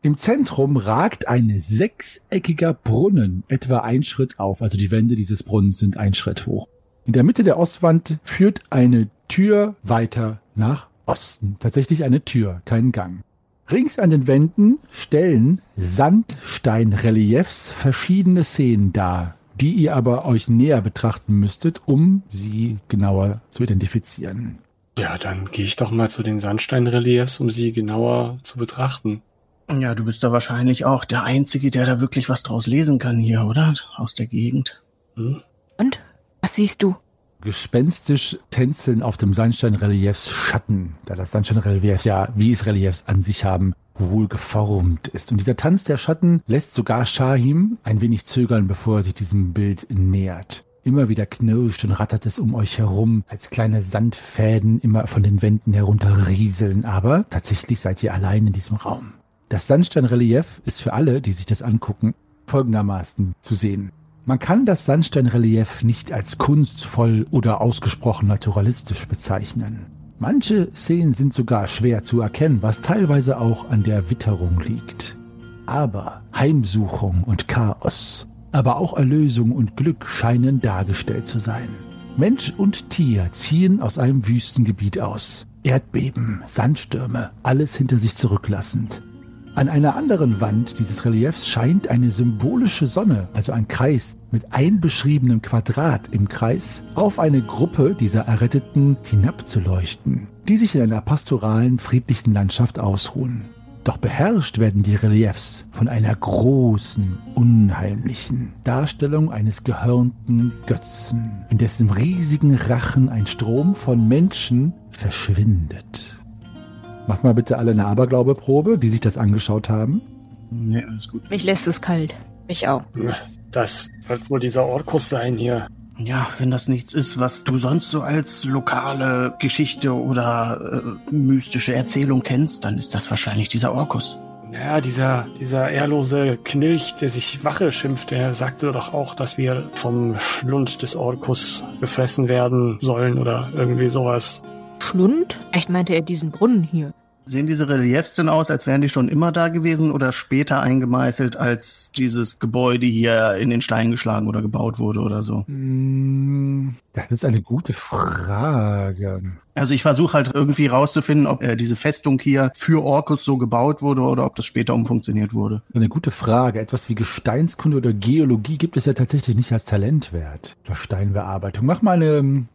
Im Zentrum ragt ein sechseckiger Brunnen etwa ein Schritt auf, also die Wände dieses Brunnens sind ein Schritt hoch. In der Mitte der Ostwand führt eine Tür weiter nach Osten. Tatsächlich eine Tür, kein Gang. Rings an den Wänden stellen Sandsteinreliefs verschiedene Szenen dar, die ihr aber euch näher betrachten müsstet, um sie genauer zu identifizieren. Ja, dann gehe ich doch mal zu den Sandsteinreliefs, um sie genauer zu betrachten. Ja, du bist da wahrscheinlich auch der Einzige, der da wirklich was draus lesen kann hier, oder? Aus der Gegend. Hm? Und? Was siehst du? Gespenstisch tänzeln auf dem Sandsteinreliefs Schatten, da das Sandsteinrelief ja, wie es Reliefs an sich haben, wohl geformt ist. Und dieser Tanz der Schatten lässt sogar Shahim ein wenig zögern, bevor er sich diesem Bild nähert. Immer wieder knirscht und rattert es um euch herum, als kleine Sandfäden immer von den Wänden herunterrieseln. Aber tatsächlich seid ihr allein in diesem Raum. Das Sandsteinrelief ist für alle, die sich das angucken, folgendermaßen zu sehen. Man kann das Sandsteinrelief nicht als kunstvoll oder ausgesprochen naturalistisch bezeichnen. Manche Szenen sind sogar schwer zu erkennen, was teilweise auch an der Witterung liegt. Aber Heimsuchung und Chaos, aber auch Erlösung und Glück scheinen dargestellt zu sein. Mensch und Tier ziehen aus einem Wüstengebiet aus. Erdbeben, Sandstürme, alles hinter sich zurücklassend. An einer anderen Wand dieses Reliefs scheint eine symbolische Sonne, also ein Kreis mit einbeschriebenem Quadrat im Kreis, auf eine Gruppe dieser Erretteten hinabzuleuchten, die sich in einer pastoralen, friedlichen Landschaft ausruhen. Doch beherrscht werden die Reliefs von einer großen, unheimlichen Darstellung eines gehörnten Götzen, in dessen riesigen Rachen ein Strom von Menschen verschwindet. Macht mal bitte alle eine Aberglaubeprobe, die sich das angeschaut haben. Nee, alles gut. Mich lässt es kalt. Ich auch. Das wird wohl dieser Orkus sein hier. Ja, wenn das nichts ist, was du sonst so als lokale Geschichte oder äh, mystische Erzählung kennst, dann ist das wahrscheinlich dieser Orkus. Ja, dieser, dieser ehrlose Knilch, der sich Wache schimpft, der sagte doch auch, dass wir vom Schlund des Orkus gefressen werden sollen oder irgendwie sowas. Schlund? Echt meinte er diesen Brunnen hier? Sehen diese Reliefs denn aus, als wären die schon immer da gewesen oder später eingemeißelt, als dieses Gebäude hier in den Stein geschlagen oder gebaut wurde oder so? Mm, Das ist eine gute Frage. Also ich versuche halt irgendwie rauszufinden, ob äh, diese Festung hier für Orkus so gebaut wurde oder ob das später umfunktioniert wurde. Eine gute Frage. Etwas wie Gesteinskunde oder Geologie gibt es ja tatsächlich nicht als Talentwert. Oder Steinbearbeitung. Mach mal eine ähm,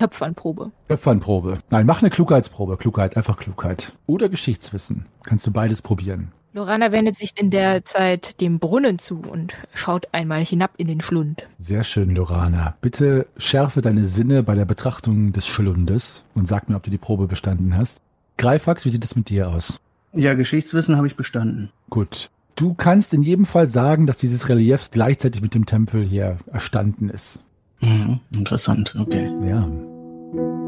Töpfernprobe. Töpfernprobe. Nein, mach eine Klugheitsprobe. Klugheit, einfach Klugheit. Oder Geschichtswissen. Kannst du beides probieren. Lorana wendet sich in der Zeit dem Brunnen zu und schaut einmal hinab in den Schlund. Sehr schön, Lorana. Bitte schärfe deine Sinne bei der Betrachtung des Schlundes und sag mir, ob du die Probe bestanden hast. Greifax, wie sieht es mit dir aus? Ja, Geschichtswissen habe ich bestanden. Gut. Du kannst in jedem Fall sagen, dass dieses Relief gleichzeitig mit dem Tempel hier erstanden ist. Mhm, interessant, okay. Ja. thank you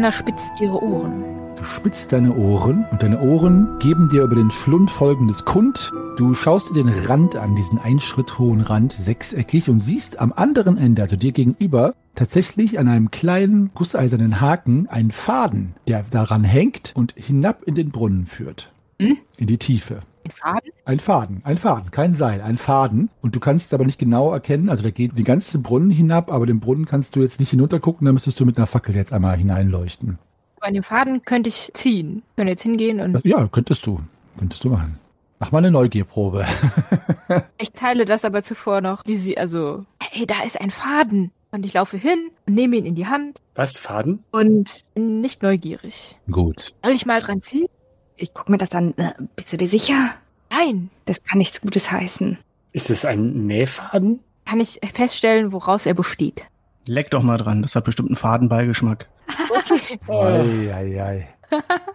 Lorana spitzt ihre Ohren. Du spitzt deine Ohren und deine Ohren geben dir über den Schlund folgendes kund. Du schaust dir den Rand an, diesen ein Schritt hohen Rand, sechseckig, und siehst am anderen Ende, also dir gegenüber, tatsächlich an einem kleinen gusseisernen Haken einen Faden, der daran hängt und hinab in den Brunnen führt. Hm? In die Tiefe. Ein Faden? Ein Faden, ein Faden, kein Seil, ein Faden. Und du kannst aber nicht genau erkennen, also der geht den ganzen Brunnen hinab, aber den Brunnen kannst du jetzt nicht hinuntergucken, da müsstest du mit einer Fackel jetzt einmal hineinleuchten. Aber an dem Faden könnte ich ziehen. Können jetzt hingehen und Ja, könntest du. Könntest du machen. Mach mal eine Neugierprobe. ich teile das aber zuvor noch, wie sie, also, hey, da ist ein Faden. Und ich laufe hin und nehme ihn in die Hand Was, Faden? und bin nicht neugierig. Gut. Soll ich mal dran ziehen? Ich guck mir das an. Äh, bist du dir sicher? Nein. Das kann nichts Gutes heißen. Ist es ein Nähfaden? Kann ich feststellen, woraus er besteht. Leck doch mal dran, das hat bestimmt einen Fadenbeigeschmack. Okay. Ei, ei, ei.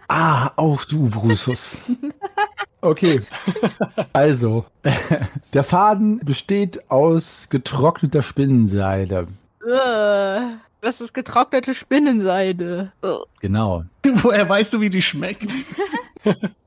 Ah, auch du, Brutus. Okay. Also, der Faden besteht aus getrockneter Spinnenseide. Äh, das ist getrocknete Spinnenseide. Genau. Woher weißt du, wie die schmeckt?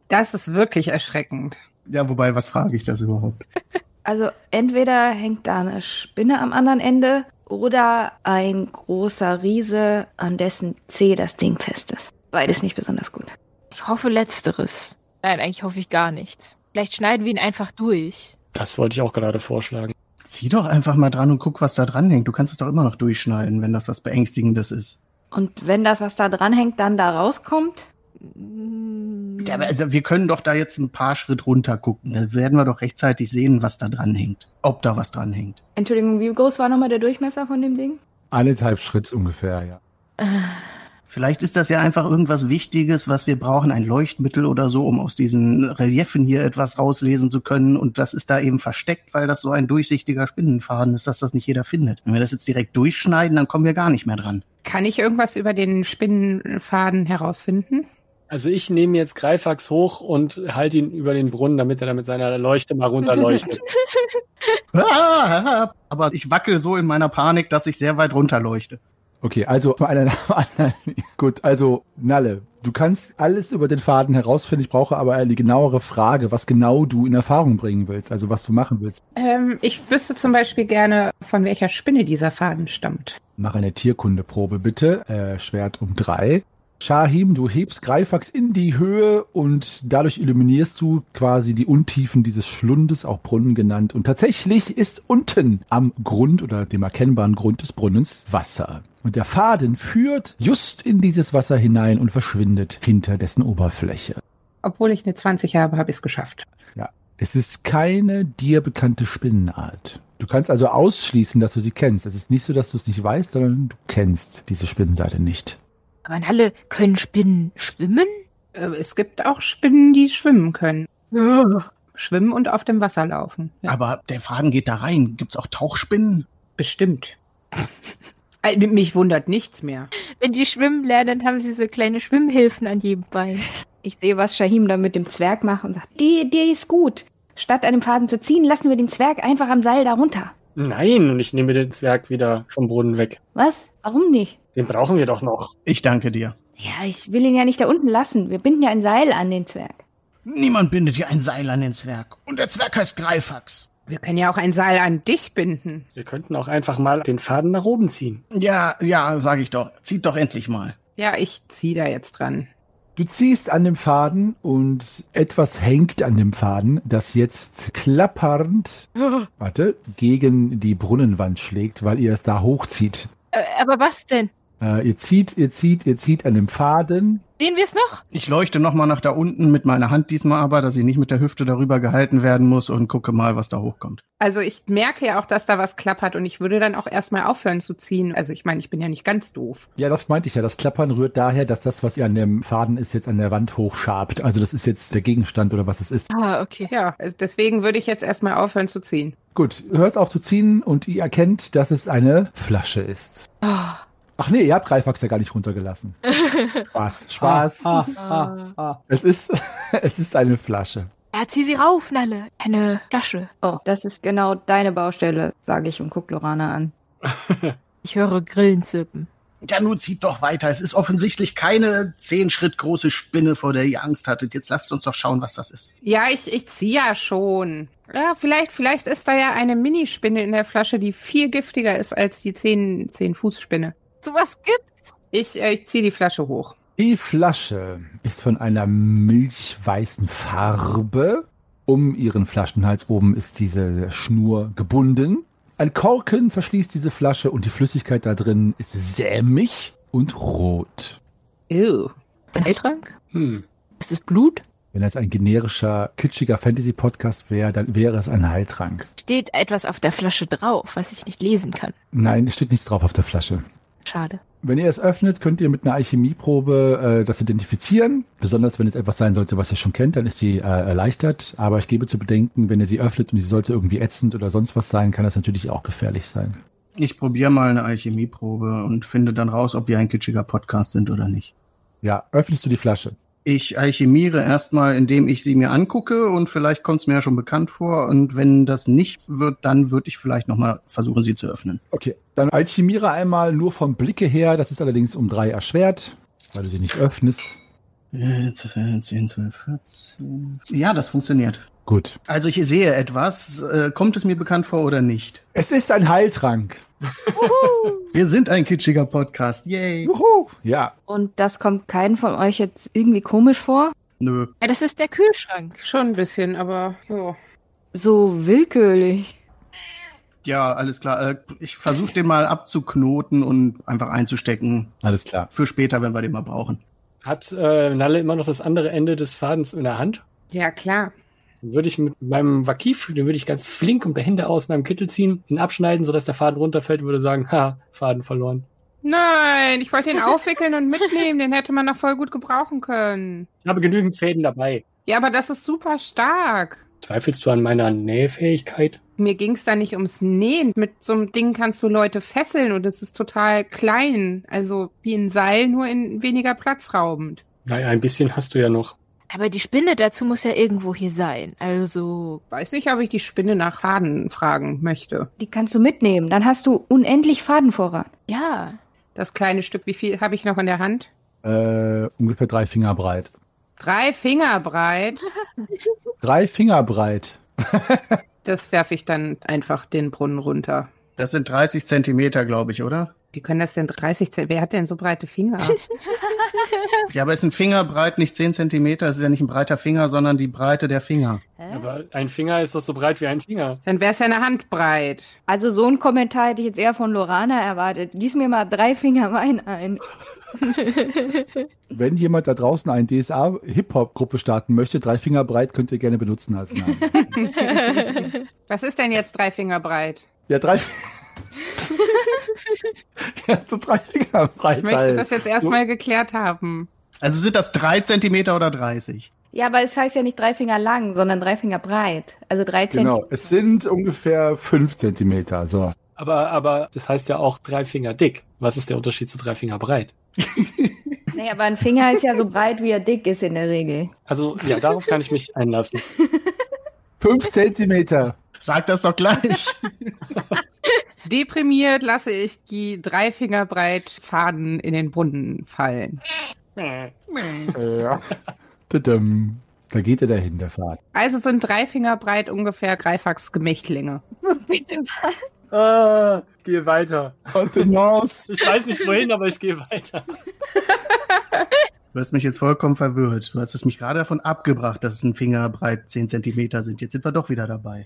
Das ist wirklich erschreckend. Ja, wobei, was frage ich das überhaupt? Also entweder hängt da eine Spinne am anderen Ende oder ein großer Riese, an dessen Zeh das Ding fest ist. Beides nicht besonders gut. Ich hoffe letzteres. Nein, eigentlich hoffe ich gar nichts. Vielleicht schneiden wir ihn einfach durch. Das wollte ich auch gerade vorschlagen. Zieh doch einfach mal dran und guck, was da dran hängt. Du kannst es doch immer noch durchschneiden, wenn das was Beängstigendes ist. Und wenn das, was da dran hängt, dann da rauskommt? Ja, aber also wir können doch da jetzt ein paar Schritt runter gucken. Da werden wir doch rechtzeitig sehen, was da dran hängt. Ob da was dran hängt. Entschuldigung, wie groß war nochmal der Durchmesser von dem Ding? Eineinhalb Schritt ungefähr, ja. Vielleicht ist das ja einfach irgendwas Wichtiges, was wir brauchen, ein Leuchtmittel oder so, um aus diesen Reliefen hier etwas rauslesen zu können. Und das ist da eben versteckt, weil das so ein durchsichtiger Spinnenfaden ist, dass das nicht jeder findet. Wenn wir das jetzt direkt durchschneiden, dann kommen wir gar nicht mehr dran. Kann ich irgendwas über den Spinnenfaden herausfinden? Also ich nehme jetzt Greifax hoch und halte ihn über den Brunnen, damit er da mit seiner Leuchte mal runterleuchtet. Ah, Aber ich wackel so in meiner Panik, dass ich sehr weit runterleuchte. Okay, also. Gut, also Nalle, du kannst alles über den Faden herausfinden. Ich brauche aber eine genauere Frage, was genau du in Erfahrung bringen willst, also was du machen willst. Ähm, ich wüsste zum Beispiel gerne, von welcher Spinne dieser Faden stammt. Mach eine Tierkundeprobe bitte. Äh, Schwert um drei. Shahim, du hebst Greifax in die Höhe und dadurch illuminierst du quasi die Untiefen dieses Schlundes, auch Brunnen genannt. Und tatsächlich ist unten am Grund oder dem erkennbaren Grund des Brunnens Wasser. Und der Faden führt just in dieses Wasser hinein und verschwindet hinter dessen Oberfläche. Obwohl ich eine 20 habe, habe ich es geschafft. Es ist keine dir bekannte Spinnenart. Du kannst also ausschließen, dass du sie kennst. Es ist nicht so, dass du es nicht weißt, sondern du kennst diese Spinnenseite nicht. Aber in Halle können Spinnen schwimmen? Äh, es gibt auch Spinnen, die schwimmen können. Schwimmen und auf dem Wasser laufen. Ja, Aber der Faden geht da rein. Gibt's auch Tauchspinnen? bestimmt. Äh, Mich wundert nichts mehr. Wenn die schwimmen lernen, haben sie so kleine Schwimmhilfen an jedem Bein. Ich sehe, was Shahim da mit dem Zwerg macht und sagt, die Idee ist gut. Statt an dem Faden zu ziehen, lassen wir den Zwerg einfach am Seil da runter. Nein, und ich nehme den Zwerg wieder vom Brunnen weg. Was? Warum nicht? Den brauchen wir doch noch. Ich danke dir. Ja, ich will ihn ja nicht da unten lassen. Wir binden ja ein Seil an den Zwerg. Niemand bindet hier ein Seil an den Zwerg. Und der Zwerg heißt Greifax. Wir können ja auch ein Seil an dich binden. Wir könnten auch einfach mal den Faden nach oben ziehen. Ja, ja, sag ich doch. Zieht doch endlich mal. Ja, ich ziehe da jetzt dran. Du ziehst an dem Faden und etwas hängt an dem Faden, das jetzt klappernd, warte, gegen die Brunnenwand schlägt, weil ihr es da hochzieht. Äh, aber was denn? Äh, ihr zieht, ihr zieht, ihr zieht an dem Faden. Sehen wir es noch? Ich leuchte nochmal nach da unten mit meiner Hand diesmal aber, dass ich nicht mit der Hüfte darüber gehalten werden muss und gucke mal, was da hochkommt. Also ich merke ja auch, dass da was klappert und ich würde dann auch erstmal aufhören zu ziehen. Also ich meine, ich bin ja nicht ganz doof. Ja, das meinte ich ja. Das Klappern rührt daher, dass das, was ihr an dem Faden ist, jetzt an der Wand hochschabt. Also das ist jetzt der Gegenstand oder was es ist. Ah, okay. Ja, also deswegen würde ich jetzt erstmal aufhören zu ziehen. Gut, hörst auf zu ziehen und ihr erkennt, dass es eine Flasche ist. Oh, Ach nee, ihr habt Greifax ja gar nicht runtergelassen. Spaß, Spaß. Ah, ah, ah. Es ist, es ist eine Flasche. ja, zieh sie rauf, Nalle. Eine Flasche. Oh, das ist genau deine Baustelle, sage ich und guck Lorana an. Ich höre Grillen zirpen. Ja, nun zieht doch weiter. Es ist offensichtlich keine zehn Schritt große Spinne, vor der ihr Angst hattet. Jetzt lasst uns doch schauen, was das ist. Ja, ich, ich ziehe ja schon. Ja, vielleicht, vielleicht ist da ja eine Minispinne in der Flasche, die viel giftiger ist als die 10, 10 Fuß Spinne. Sowas gibt's. Ich, äh, ich ziehe die Flasche hoch. Die Flasche ist von einer milchweißen Farbe. Um ihren Flaschenhals oben ist diese Schnur gebunden. Ein Korken verschließt diese Flasche und die Flüssigkeit da drin ist sämig und rot. Ew. Ist ein Heiltrank? Hm. Ist es Blut? Wenn das ein generischer, kitschiger Fantasy-Podcast wäre, dann wäre es ein Heiltrank. Steht etwas auf der Flasche drauf, was ich nicht lesen kann. Nein, es steht nichts drauf auf der Flasche. Schade. Wenn ihr es öffnet, könnt ihr mit einer Alchemieprobe äh, das identifizieren. Besonders wenn es etwas sein sollte, was ihr schon kennt, dann ist sie äh, erleichtert. Aber ich gebe zu bedenken, wenn ihr sie öffnet und sie sollte irgendwie ätzend oder sonst was sein, kann das natürlich auch gefährlich sein. Ich probiere mal eine Alchemieprobe und finde dann raus, ob wir ein kitschiger Podcast sind oder nicht. Ja, öffnest du die Flasche? Ich alchemiere erstmal, indem ich sie mir angucke und vielleicht kommt es mir ja schon bekannt vor. Und wenn das nicht wird, dann würde ich vielleicht nochmal versuchen, sie zu öffnen. Okay, dann alchemiere einmal nur vom Blicke her. Das ist allerdings um drei erschwert, weil du sie nicht öffnest. 10, 12, 14. Ja, das funktioniert. Gut. Also ich sehe etwas. Äh, kommt es mir bekannt vor oder nicht? Es ist ein Heiltrank. Wir sind ein kitschiger Podcast. Yay. Juhu. Ja, Und das kommt keinem von euch jetzt irgendwie komisch vor? Nö. Ja, das ist der Kühlschrank. Schon ein bisschen, aber ja. So willkürlich. Ja, alles klar. Äh, ich versuche den mal abzuknoten und einfach einzustecken. alles klar. Für später, wenn wir den mal brauchen. Hat äh, Nalle immer noch das andere Ende des Fadens in der Hand? Ja, klar. Dann würde ich mit meinem Wakif, den würde ich ganz flink und behende aus meinem Kittel ziehen, ihn abschneiden, sodass der Faden runterfällt und würde sagen, ha, Faden verloren. Nein, ich wollte den aufwickeln und mitnehmen. Den hätte man noch voll gut gebrauchen können. Ich habe genügend Fäden dabei. Ja, aber das ist super stark. Zweifelst du an meiner Nähfähigkeit? Mir ging's da nicht ums Nähen. Mit so einem Ding kannst du Leute fesseln und es ist total klein. Also wie ein Seil, nur in weniger platzraubend. Naja, ein bisschen hast du ja noch. Aber die Spinne dazu muss ja irgendwo hier sein. Also, Weiß nicht, ob ich die Spinne nach Faden fragen möchte. Die kannst du mitnehmen. Dann hast du unendlich Fadenvorrat. ja. Das kleine Stück, wie viel habe ich noch in der Hand? Äh, ungefähr drei Finger breit. Drei Finger breit. Drei Finger breit. Das werfe ich dann einfach den Brunnen runter. Das sind 30 Zentimeter, glaube ich, oder? Wie können das denn 30 Zentimeter? Wer hat denn so breite Finger? Ja, aber ist ein Finger breit nicht 10 Zentimeter? Es ist ja nicht ein breiter Finger, sondern die Breite der Finger. Aber ein Finger ist doch so breit wie ein Finger. Dann wäre es ja eine Hand breit. Also so ein Kommentar hätte ich jetzt eher von Lorana erwartet. Gieß mir mal drei Finger Wein ein. Wenn jemand da draußen eine DSA-Hip-Hop-Gruppe starten möchte, drei Finger breit könnt ihr gerne benutzen als Namen. Was ist denn jetzt drei Finger breit? ja, drei. ja, so drei Finger breit. Ich möchte das jetzt erstmal geklärt haben. Also sind das drei Zentimeter oder 30? Ja, aber es heißt ja nicht drei Finger lang, sondern drei Finger breit. Also drei Genau, Zentimeter. es sind ungefähr fünf Zentimeter. So. Aber, aber das heißt ja auch drei Finger dick. Was ist der Unterschied zu drei Finger breit? Nee, aber ein Finger ist ja so breit, wie er dick ist in der Regel. Also, ja, darauf kann ich mich einlassen. Fünf Zentimeter. Sag das doch gleich. Deprimiert lasse ich die drei Finger breit Faden in den Brunnen fallen. Ja. Da geht er dahin, der Fahrt. Also sind drei Finger breit ungefähr Greifachs Gemächtlinge. Bitte. Ah, gehe weiter. Ich weiß nicht wohin, aber ich gehe weiter. Du hast mich jetzt vollkommen verwirrt. Du hast es mich gerade davon abgebracht, dass es ein Finger breit 10 Zentimeter sind. Jetzt sind wir doch wieder dabei.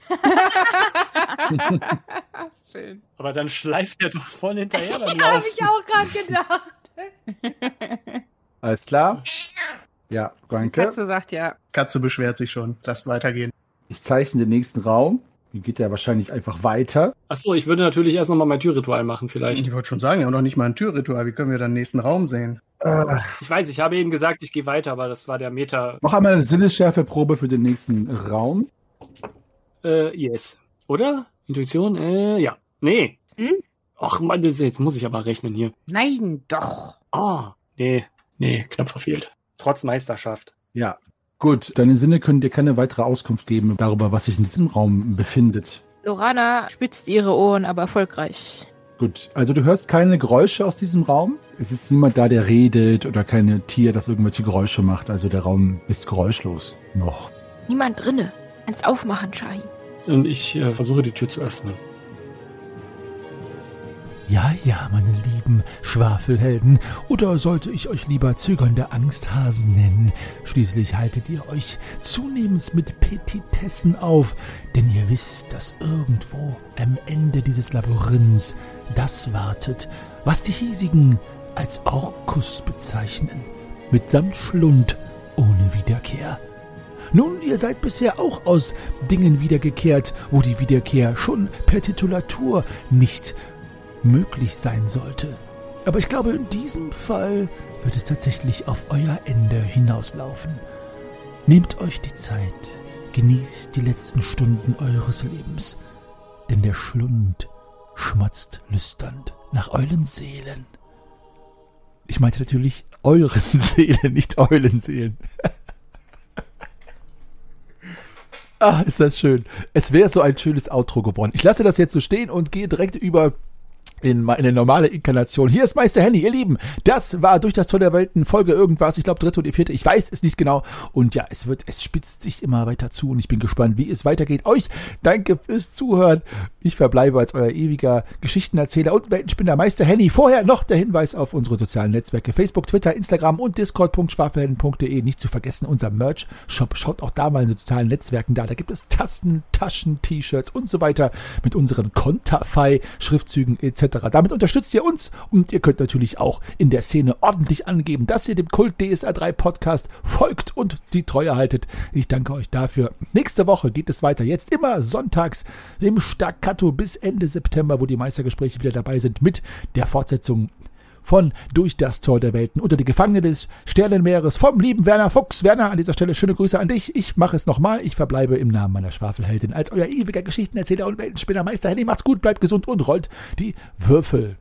Schön. Aber dann schleift er doch voll hinterher beim Habe ich auch gerade gedacht. Alles klar? Ja, danke. Katze sagt ja. Katze beschwert sich schon. Lasst weitergehen. Ich zeichne den nächsten Raum. Hier geht er wahrscheinlich einfach weiter. Achso, ich würde natürlich erst nochmal mein Türritual machen, vielleicht. Ich wollte schon sagen, haben noch nicht mal ein Türritual. Wie können wir dann den nächsten Raum sehen? Äh, Ich weiß, ich habe eben gesagt, ich gehe weiter, aber das war der Meter. noch einmal eine Sinnesschärfeprobe für den nächsten Raum. Äh, yes. Oder? Intuition? Äh, ja. Nee. Hm? Ach Mann, jetzt muss ich aber rechnen hier. Nein, doch. Ah, nee. Nee, knapp verfehlt. Trotz Meisterschaft. Ja, gut. Deine Sinne können dir keine weitere Auskunft geben darüber, was sich in diesem Raum befindet. Lorana spitzt ihre Ohren, aber erfolgreich. Gut, also du hörst keine Geräusche aus diesem Raum. Es ist niemand da, der redet oder kein Tier, das irgendwelche Geräusche macht. Also der Raum ist geräuschlos noch. Niemand drinne. Kannst aufmachen, Shahin. Und ich äh, versuche die Tür zu öffnen. Ja, ja, meine lieben Schwafelhelden. Oder sollte ich euch lieber zögernde Angsthasen nennen? Schließlich haltet ihr euch zunehmend mit Petitessen auf, denn ihr wisst, dass irgendwo am Ende dieses Labyrinths das wartet, was die hiesigen als Orkus bezeichnen, mitsamt Schlund ohne Wiederkehr. Nun, ihr seid bisher auch aus Dingen wiedergekehrt, wo die Wiederkehr schon per Titulatur nicht möglich sein sollte. Aber ich glaube, in diesem Fall wird es tatsächlich auf euer Ende hinauslaufen. Nehmt euch die Zeit, genießt die letzten Stunden eures Lebens, denn der Schlund schmatzt lüsternd nach euren Seelen. Ich meinte natürlich euren Seelen, nicht Eulenseelen. ah, ist das schön. Es wäre so ein schönes Outro geworden. Ich lasse das jetzt so stehen und gehe direkt über in eine normale Inkarnation. Hier ist Meister Henny, ihr Lieben. Das war durch das Tor der Welten Folge irgendwas. Ich glaube dritte oder vierte. Ich weiß es nicht genau. Und ja, es wird, es spitzt sich immer weiter zu und ich bin gespannt, wie es weitergeht. Euch danke fürs Zuhören. Ich verbleibe als euer ewiger Geschichtenerzähler und Weltenspinner Meister Henny. Vorher noch der Hinweis auf unsere sozialen Netzwerke Facebook, Twitter, Instagram und Discord.schwafelhelden.de. Nicht zu vergessen, unser Merch-Shop. Schaut auch da mal in den sozialen Netzwerken da. Da gibt es Tasten, Taschen, T-Shirts und so weiter mit unseren Konterfei-Schriftzügen etc. Damit unterstützt ihr uns und ihr könnt natürlich auch in der Szene ordentlich angeben, dass ihr dem Kult DSA 3 Podcast folgt und die Treue haltet. Ich danke euch dafür. Nächste Woche geht es weiter. Jetzt immer sonntags im Staccato bis Ende September, wo die Meistergespräche wieder dabei sind mit der Fortsetzung von Durch das Tor der Welten unter die Gefangene des Sternenmeeres vom lieben Werner Fuchs. Werner, an dieser Stelle schöne Grüße an dich. Ich mache es nochmal. Ich verbleibe im Namen meiner Schwafelheldin als euer ewiger Geschichtenerzähler und Weltenspinner Meister Henny. Macht's gut, bleibt gesund und rollt die Würfel.